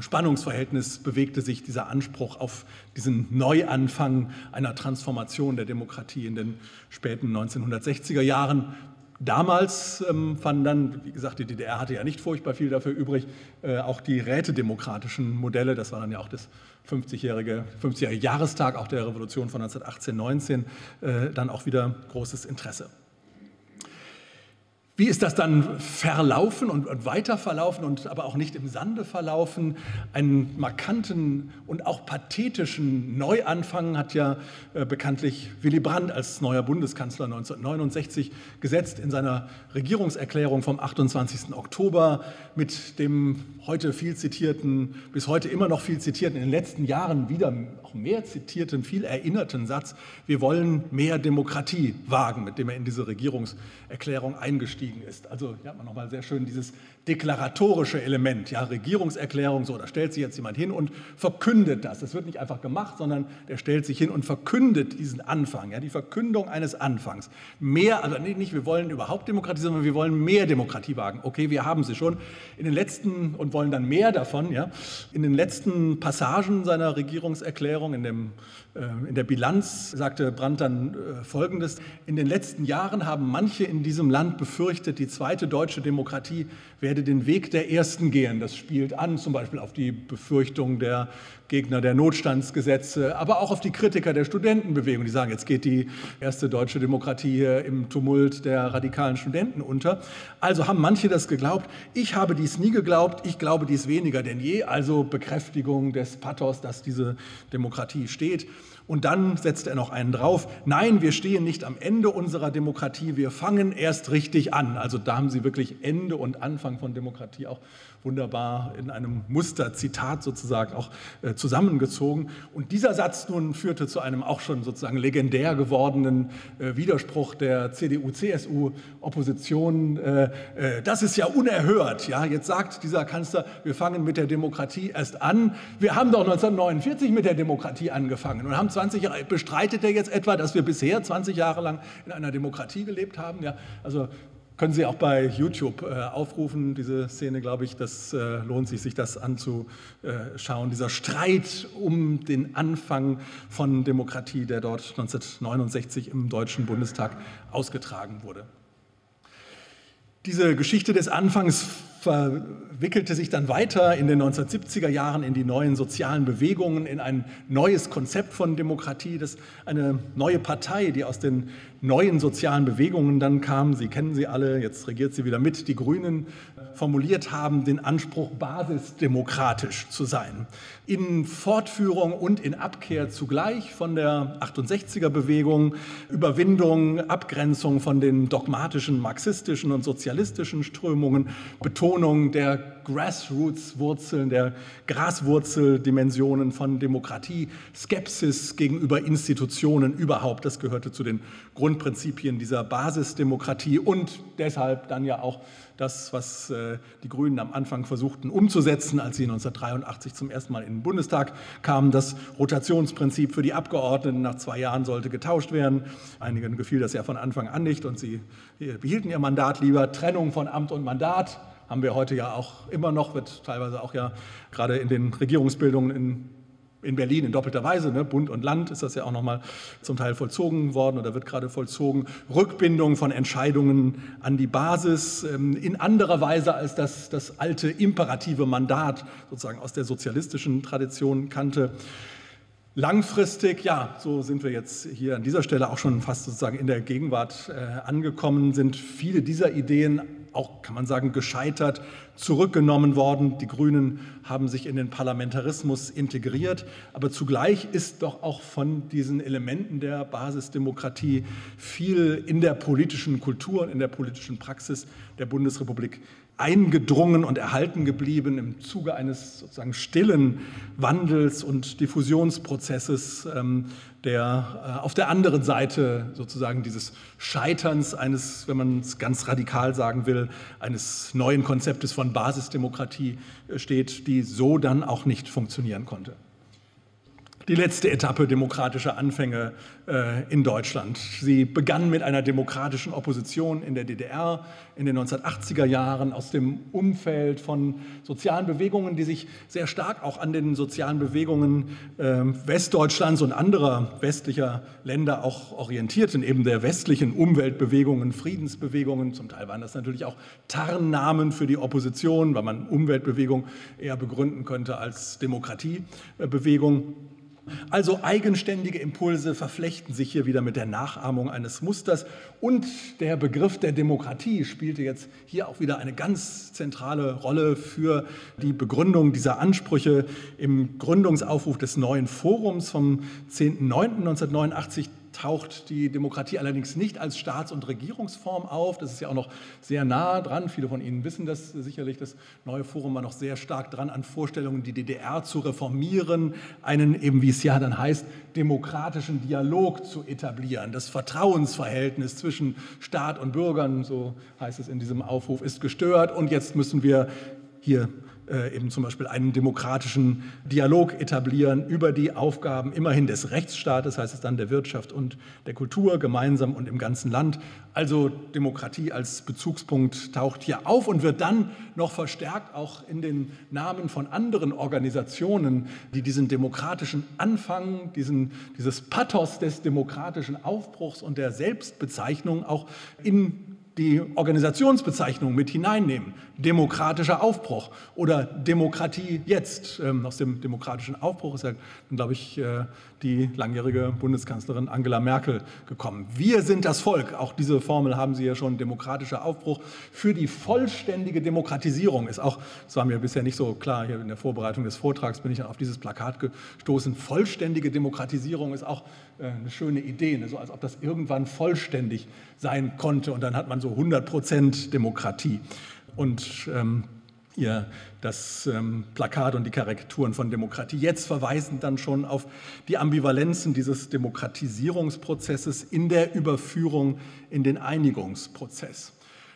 Spannungsverhältnis bewegte sich dieser Anspruch auf diesen Neuanfang einer Transformation der Demokratie in den späten 1960er Jahren. Damals ähm, fanden dann, wie gesagt, die DDR hatte ja nicht furchtbar viel dafür übrig, äh, auch die rätedemokratischen Modelle, das war dann ja auch das 50-jährige 50 Jahrestag auch der Revolution von 1918, 19, äh, dann auch wieder großes Interesse. Wie ist das dann verlaufen und, und weiter verlaufen und aber auch nicht im Sande verlaufen? Einen markanten und auch pathetischen Neuanfang hat ja äh, bekanntlich Willy Brandt als neuer Bundeskanzler 1969 gesetzt in seiner Regierungserklärung vom 28. Oktober mit dem heute viel zitierten, bis heute immer noch viel zitierten, in den letzten Jahren wieder auch mehr zitierten, viel erinnerten Satz, wir wollen mehr Demokratie wagen, mit dem er in diese Regierungserklärung eingestiegen ist. Also hier hat man nochmal sehr schön dieses deklaratorische Element, ja, Regierungserklärung, so, da stellt sich jetzt jemand hin und verkündet das. Das wird nicht einfach gemacht, sondern der stellt sich hin und verkündet diesen Anfang, ja, die Verkündung eines Anfangs. Mehr, also nicht, wir wollen überhaupt Demokratie, sondern wir wollen mehr Demokratie wagen. Okay, wir haben sie schon. In den letzten, und wollen dann mehr davon, ja, in den letzten Passagen seiner Regierungserklärung, in dem äh, in der Bilanz sagte Brandt dann äh, Folgendes. In den letzten Jahren haben manche in diesem Land befürchtet, befürchtet, die zweite deutsche Demokratie werde den Weg der ersten gehen. Das spielt an zum Beispiel auf die Befürchtung der Gegner der Notstandsgesetze, aber auch auf die Kritiker der Studentenbewegung, die sagen, jetzt geht die erste deutsche Demokratie hier im Tumult der radikalen Studenten unter. Also haben manche das geglaubt. Ich habe dies nie geglaubt. Ich glaube dies weniger denn je. Also Bekräftigung des Pathos, dass diese Demokratie steht. Und dann setzt er noch einen drauf. Nein, wir stehen nicht am Ende unserer Demokratie, wir fangen erst richtig an. Also da haben Sie wirklich Ende und Anfang von Demokratie auch wunderbar in einem Musterzitat sozusagen auch äh, zusammengezogen. Und dieser Satz nun führte zu einem auch schon sozusagen legendär gewordenen äh, Widerspruch der CDU-CSU-Opposition. Äh, das ist ja unerhört. Ja, jetzt sagt dieser Kanzler, wir fangen mit der Demokratie erst an. Wir haben doch 1949 mit der Demokratie angefangen und haben 20 Jahre. Bestreitet er jetzt etwa, dass wir bisher 20 Jahre lang in einer Demokratie gelebt haben? Ja, also können Sie auch bei YouTube äh, aufrufen, diese Szene, glaube ich, das äh, lohnt sich, sich das anzuschauen. Dieser Streit um den Anfang von Demokratie, der dort 1969 im Deutschen Bundestag ausgetragen wurde. Diese Geschichte des Anfangs verwickelte sich dann weiter in den 1970er Jahren in die neuen sozialen Bewegungen, in ein neues Konzept von Demokratie, das eine neue Partei, die aus den neuen sozialen Bewegungen dann kam, Sie kennen sie alle, jetzt regiert sie wieder mit, die Grünen formuliert haben, den Anspruch, basisdemokratisch zu sein. In Fortführung und in Abkehr zugleich von der 68er-Bewegung, Überwindung, Abgrenzung von den dogmatischen marxistischen und sozialistischen Strömungen, Betonung der Grassroots-Wurzeln, der Graswurzeldimensionen von Demokratie, Skepsis gegenüber Institutionen überhaupt. Das gehörte zu den Grundprinzipien dieser Basisdemokratie und deshalb dann ja auch das, was äh, die Grünen am Anfang versuchten umzusetzen, als sie 1983 zum ersten Mal in den Bundestag kamen. Das Rotationsprinzip für die Abgeordneten nach zwei Jahren sollte getauscht werden. Einigen gefiel das ja von Anfang an nicht und sie behielten ihr Mandat lieber. Trennung von Amt und Mandat haben wir heute ja auch immer noch, wird teilweise auch ja gerade in den Regierungsbildungen in, in Berlin in doppelter Weise, ne, Bund und Land ist das ja auch nochmal zum Teil vollzogen worden oder wird gerade vollzogen. Rückbindung von Entscheidungen an die Basis ähm, in anderer Weise als das, das alte imperative Mandat sozusagen aus der sozialistischen Tradition kannte. Langfristig, ja, so sind wir jetzt hier an dieser Stelle auch schon fast sozusagen in der Gegenwart äh, angekommen, sind viele dieser Ideen auch, kann man sagen, gescheitert, zurückgenommen worden. Die Grünen haben sich in den Parlamentarismus integriert. Aber zugleich ist doch auch von diesen Elementen der Basisdemokratie viel in der politischen Kultur und in der politischen Praxis der Bundesrepublik eingedrungen und erhalten geblieben im Zuge eines sozusagen stillen Wandels und Diffusionsprozesses, ähm, der äh, auf der anderen Seite sozusagen dieses Scheiterns eines, wenn man es ganz radikal sagen will, eines neuen Konzeptes von Basisdemokratie äh, steht, die so dann auch nicht funktionieren konnte die letzte Etappe demokratischer Anfänge äh, in Deutschland. Sie begann mit einer demokratischen Opposition in der DDR in den 1980er Jahren aus dem Umfeld von sozialen Bewegungen, die sich sehr stark auch an den sozialen Bewegungen äh, Westdeutschlands und anderer westlicher Länder auch orientierten, eben der westlichen Umweltbewegungen, Friedensbewegungen. Zum Teil waren das natürlich auch Tarnnamen für die Opposition, weil man Umweltbewegung eher begründen könnte als Demokratiebewegung. Also eigenständige Impulse verflechten sich hier wieder mit der Nachahmung eines Musters. Und der Begriff der Demokratie spielte jetzt hier auch wieder eine ganz zentrale Rolle für die Begründung dieser Ansprüche im Gründungsaufruf des neuen Forums vom 10.09.1989 taucht die Demokratie allerdings nicht als Staats- und Regierungsform auf. Das ist ja auch noch sehr nah dran. Viele von Ihnen wissen das sicherlich. Das neue Forum war noch sehr stark dran an Vorstellungen, die DDR zu reformieren, einen eben, wie es ja dann heißt, demokratischen Dialog zu etablieren. Das Vertrauensverhältnis zwischen Staat und Bürgern, so heißt es in diesem Aufruf, ist gestört. Und jetzt müssen wir hier äh, eben zum Beispiel einen demokratischen Dialog etablieren über die Aufgaben immerhin des Rechtsstaates, heißt es dann der Wirtschaft und der Kultur gemeinsam und im ganzen Land. Also Demokratie als Bezugspunkt taucht hier auf und wird dann noch verstärkt auch in den Namen von anderen Organisationen, die diesen demokratischen Anfang, diesen, dieses Pathos des demokratischen Aufbruchs und der Selbstbezeichnung auch in die Organisationsbezeichnung mit hineinnehmen. Demokratischer Aufbruch oder Demokratie jetzt. Ähm, aus dem demokratischen Aufbruch ist ja, glaube ich, äh, die langjährige Bundeskanzlerin Angela Merkel gekommen. Wir sind das Volk. Auch diese Formel haben Sie ja schon. Demokratischer Aufbruch für die vollständige Demokratisierung ist auch, das war mir bisher nicht so klar, hier in der Vorbereitung des Vortrags bin ich dann auf dieses Plakat gestoßen. Vollständige Demokratisierung ist auch eine schöne Idee, ne? so als ob das irgendwann vollständig sein konnte und dann hat man so 100 Prozent Demokratie. Und ähm, ihr das ähm, Plakat und die Karikaturen von Demokratie jetzt verweisen dann schon auf die Ambivalenzen dieses Demokratisierungsprozesses in der Überführung in den Einigungsprozess.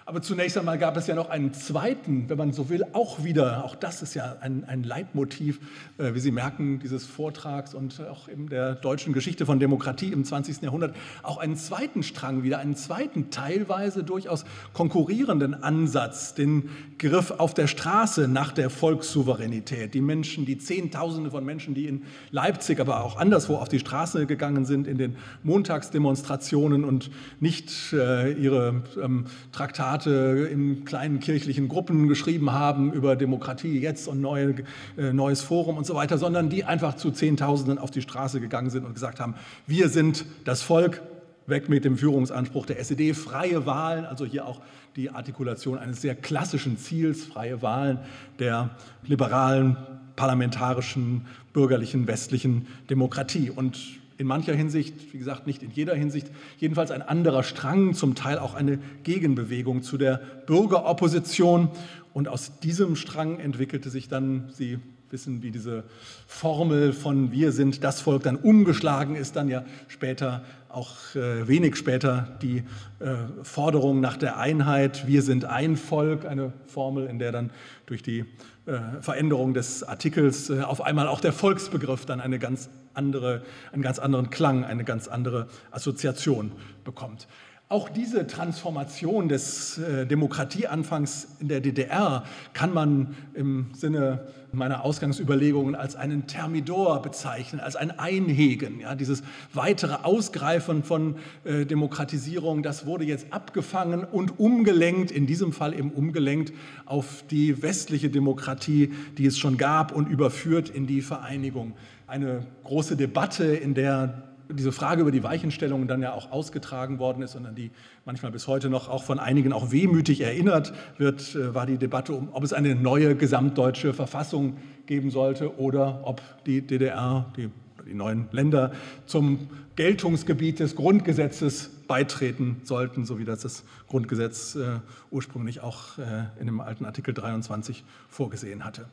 Aber zunächst einmal gab es ja noch einen zweiten, wenn man so will, auch wieder, auch das ist ja ein, ein Leitmotiv, äh, wie Sie merken, dieses Vortrags und auch in der deutschen Geschichte von Demokratie im 20. Jahrhundert, auch einen zweiten Strang wieder, einen zweiten teilweise durchaus konkurrierenden Ansatz, den Griff auf der Straße nach der Volkssouveränität. Die Menschen, die Zehntausende von Menschen, die in Leipzig, aber auch anderswo auf die Straße gegangen sind, in den Montagsdemonstrationen und nicht äh, ihre ähm, Traktate Zitate in kleinen kirchlichen Gruppen geschrieben haben über Demokratie jetzt und neue, äh, neues Forum und so weiter, sondern die einfach zu Zehntausenden auf die Straße gegangen sind und gesagt haben, wir sind das Volk, weg mit dem Führungsanspruch der SED, freie Wahlen, also hier auch die Artikulation eines sehr klassischen Ziels, freie Wahlen der liberalen, parlamentarischen, bürgerlichen, westlichen Demokratie. Und in mancher Hinsicht, wie gesagt, nicht in jeder Hinsicht, jedenfalls ein anderer Strang, zum Teil auch eine Gegenbewegung zu der Bürgeropposition. Und aus diesem Strang entwickelte sich dann, Sie wissen, wie diese Formel von Wir sind das Volk dann umgeschlagen ist, dann ja später, auch äh, wenig später, die äh, Forderung nach der Einheit. Wir sind ein Volk, eine Formel, in der dann durch die äh, Veränderung des Artikels äh, auf einmal auch der Volksbegriff dann eine ganz andere, einen ganz anderen Klang, eine ganz andere Assoziation bekommt. Auch diese Transformation des äh, Demokratieanfangs in der DDR kann man im Sinne meiner Ausgangsüberlegungen als einen Thermidor bezeichnen, als ein Einhegen. Ja, dieses weitere Ausgreifen von äh, Demokratisierung, das wurde jetzt abgefangen und umgelenkt, in diesem Fall eben umgelenkt auf die westliche Demokratie, die es schon gab und überführt in die Vereinigung. Eine große Debatte, in der diese Frage über die Weichenstellung dann ja auch ausgetragen worden ist und an die manchmal bis heute noch auch von einigen auch wehmütig erinnert wird, äh, war die Debatte um, ob es eine neue gesamtdeutsche Verfassung geben sollte oder ob die DDR, die, die neuen Länder zum Geltungsgebiet des Grundgesetzes beitreten sollten, so wie das das Grundgesetz äh, ursprünglich auch äh, in dem alten Artikel 23 vorgesehen hatte.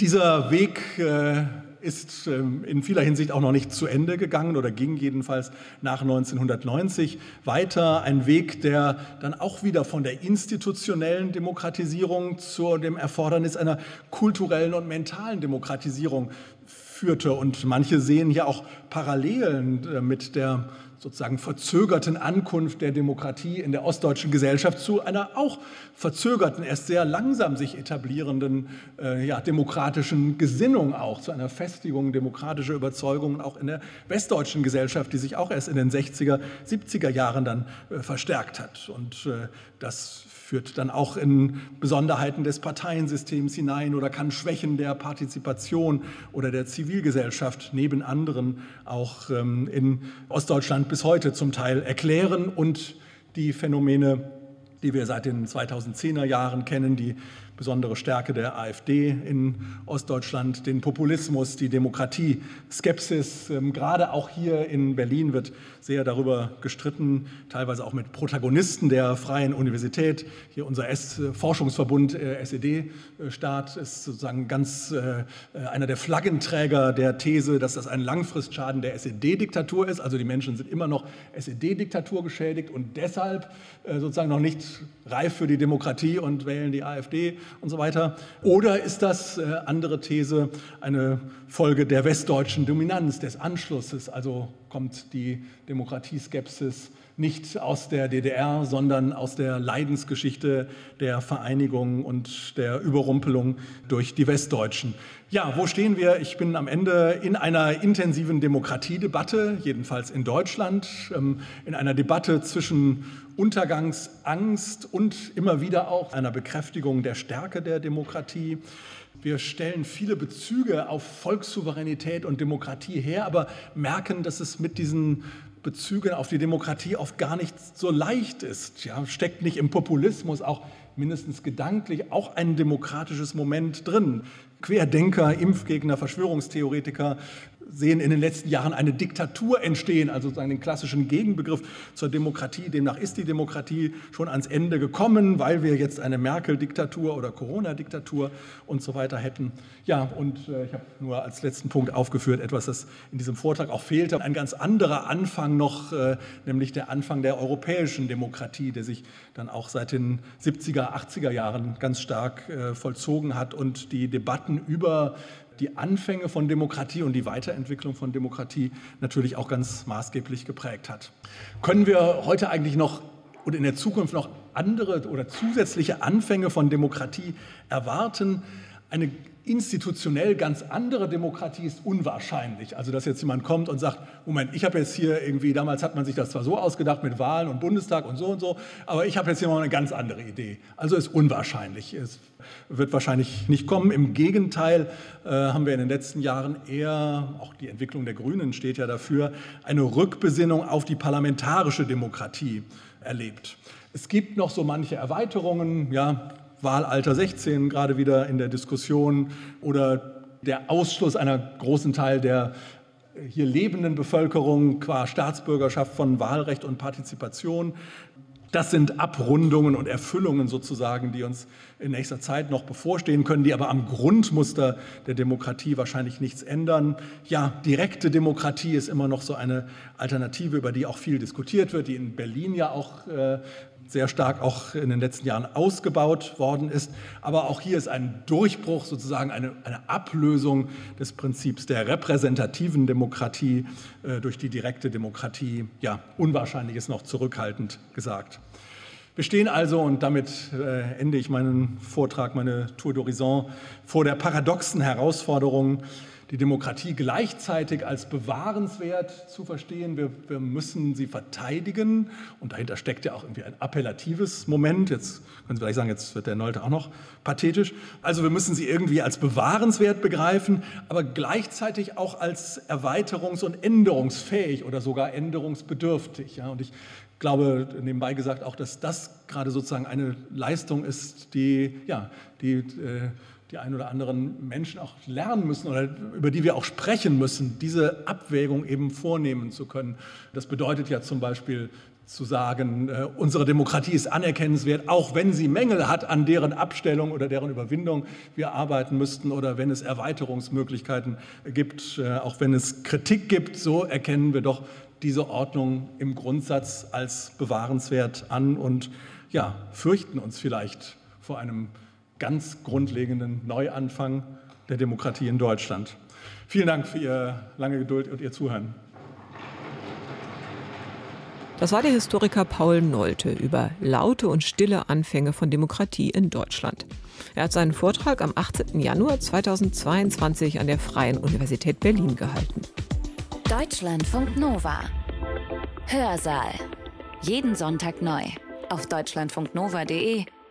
Dieser Weg äh, ist ähm, in vieler Hinsicht auch noch nicht zu Ende gegangen oder ging jedenfalls nach 1990 weiter. Ein Weg, der dann auch wieder von der institutionellen Demokratisierung zu dem Erfordernis einer kulturellen und mentalen Demokratisierung führte. Und manche sehen hier auch Parallelen äh, mit der sozusagen verzögerten Ankunft der Demokratie in der ostdeutschen Gesellschaft zu einer auch verzögerten, erst sehr langsam sich etablierenden äh, ja, demokratischen Gesinnung auch, zu einer Festigung demokratischer Überzeugungen auch in der westdeutschen Gesellschaft, die sich auch erst in den 60er, 70er Jahren dann äh, verstärkt hat. Und äh, das führt dann auch in Besonderheiten des Parteiensystems hinein oder kann Schwächen der Partizipation oder der Zivilgesellschaft neben anderen auch ähm, in Ostdeutschland bis heute zum Teil erklären. Und die Phänomene, die wir seit den 2010er Jahren kennen, die besondere Stärke der AfD in Ostdeutschland, den Populismus, die Demokratie, Skepsis. Ähm, gerade auch hier in Berlin wird sehr darüber gestritten, teilweise auch mit Protagonisten der Freien Universität. Hier unser S Forschungsverbund äh, SED-Staat ist sozusagen ganz äh, einer der Flaggenträger der These, dass das ein Langfristschaden der SED-Diktatur ist. Also die Menschen sind immer noch SED-Diktatur geschädigt und deshalb äh, sozusagen noch nicht reif für die Demokratie und wählen die AfD und so weiter? Oder ist das, äh, andere These, eine Folge der westdeutschen Dominanz, des Anschlusses? Also kommt die Demokratieskepsis nicht aus der DDR, sondern aus der Leidensgeschichte der Vereinigung und der Überrumpelung durch die Westdeutschen. Ja, wo stehen wir? Ich bin am Ende in einer intensiven Demokratiedebatte, jedenfalls in Deutschland, ähm, in einer Debatte zwischen Untergangsangst und immer wieder auch einer Bekräftigung der Stärke der Demokratie. Wir stellen viele Bezüge auf Volkssouveränität und Demokratie her, aber merken, dass es mit diesen Bezügen auf die Demokratie oft gar nicht so leicht ist. Ja, steckt nicht im Populismus auch mindestens gedanklich auch ein demokratisches Moment drin. Querdenker, Impfgegner, Verschwörungstheoretiker sehen in den letzten Jahren eine Diktatur entstehen, also einen klassischen Gegenbegriff zur Demokratie. Demnach ist die Demokratie schon ans Ende gekommen, weil wir jetzt eine Merkel-Diktatur oder Corona-Diktatur und so weiter hätten. Ja, und äh, ich habe nur als letzten Punkt aufgeführt, etwas, das in diesem Vortrag auch fehlte. Ein ganz anderer Anfang noch, äh, nämlich der Anfang der europäischen Demokratie, der sich dann auch seit den 70er, 80er Jahren ganz stark äh, vollzogen hat und die Debatten über die Anfänge von Demokratie und die Weiterentwicklung von Demokratie natürlich auch ganz maßgeblich geprägt hat. Können wir heute eigentlich noch oder in der Zukunft noch andere oder zusätzliche Anfänge von Demokratie erwarten? Eine institutionell ganz andere Demokratie ist unwahrscheinlich. Also dass jetzt jemand kommt und sagt, Moment, ich habe jetzt hier irgendwie, damals hat man sich das zwar so ausgedacht mit Wahlen und Bundestag und so und so, aber ich habe jetzt hier mal eine ganz andere Idee. Also ist unwahrscheinlich. Es wird wahrscheinlich nicht kommen. Im Gegenteil äh, haben wir in den letzten Jahren eher, auch die Entwicklung der Grünen steht ja dafür, eine Rückbesinnung auf die parlamentarische Demokratie erlebt. Es gibt noch so manche Erweiterungen, ja, Wahlalter 16 gerade wieder in der Diskussion oder der Ausschluss einer großen Teil der hier lebenden Bevölkerung qua Staatsbürgerschaft von Wahlrecht und Partizipation. Das sind Abrundungen und Erfüllungen sozusagen, die uns in nächster Zeit noch bevorstehen können, die aber am Grundmuster der Demokratie wahrscheinlich nichts ändern. Ja, direkte Demokratie ist immer noch so eine Alternative, über die auch viel diskutiert wird, die in Berlin ja auch äh, sehr stark auch in den letzten Jahren ausgebaut worden ist. Aber auch hier ist ein Durchbruch, sozusagen eine, eine Ablösung des Prinzips der repräsentativen Demokratie äh, durch die direkte Demokratie. Ja, unwahrscheinlich ist noch zurückhaltend gesagt. Wir stehen also, und damit äh, ende ich meinen Vortrag, meine Tour d'Horizon, vor der paradoxen Herausforderung, die Demokratie gleichzeitig als bewahrenswert zu verstehen. Wir, wir, müssen sie verteidigen und dahinter steckt ja auch irgendwie ein appellatives Moment. Jetzt können Sie vielleicht sagen, jetzt wird der Nolte auch noch pathetisch. Also wir müssen sie irgendwie als bewahrenswert begreifen, aber gleichzeitig auch als erweiterungs- und änderungsfähig oder sogar änderungsbedürftig. Ja, und ich glaube, nebenbei gesagt, auch, dass das gerade sozusagen eine Leistung ist, die, ja, die äh, die ein oder anderen Menschen auch lernen müssen oder über die wir auch sprechen müssen, diese Abwägung eben vornehmen zu können. Das bedeutet ja zum Beispiel zu sagen, äh, unsere Demokratie ist anerkennenswert, auch wenn sie Mängel hat an deren Abstellung oder deren Überwindung wir arbeiten müssten oder wenn es Erweiterungsmöglichkeiten gibt, äh, auch wenn es Kritik gibt, so erkennen wir doch diese Ordnung im Grundsatz als bewahrenswert an und ja, fürchten uns vielleicht vor einem ganz grundlegenden Neuanfang der Demokratie in Deutschland. Vielen Dank für Ihre lange Geduld und Ihr Zuhören. Das war der Historiker Paul Nolte über laute und stille Anfänge von Demokratie in Deutschland. Er hat seinen Vortrag am 18. Januar 2022 an der Freien Universität Berlin gehalten. Deutschlandfunk Nova. Hörsaal. Jeden Sonntag neu. Auf deutschlandfunknova.de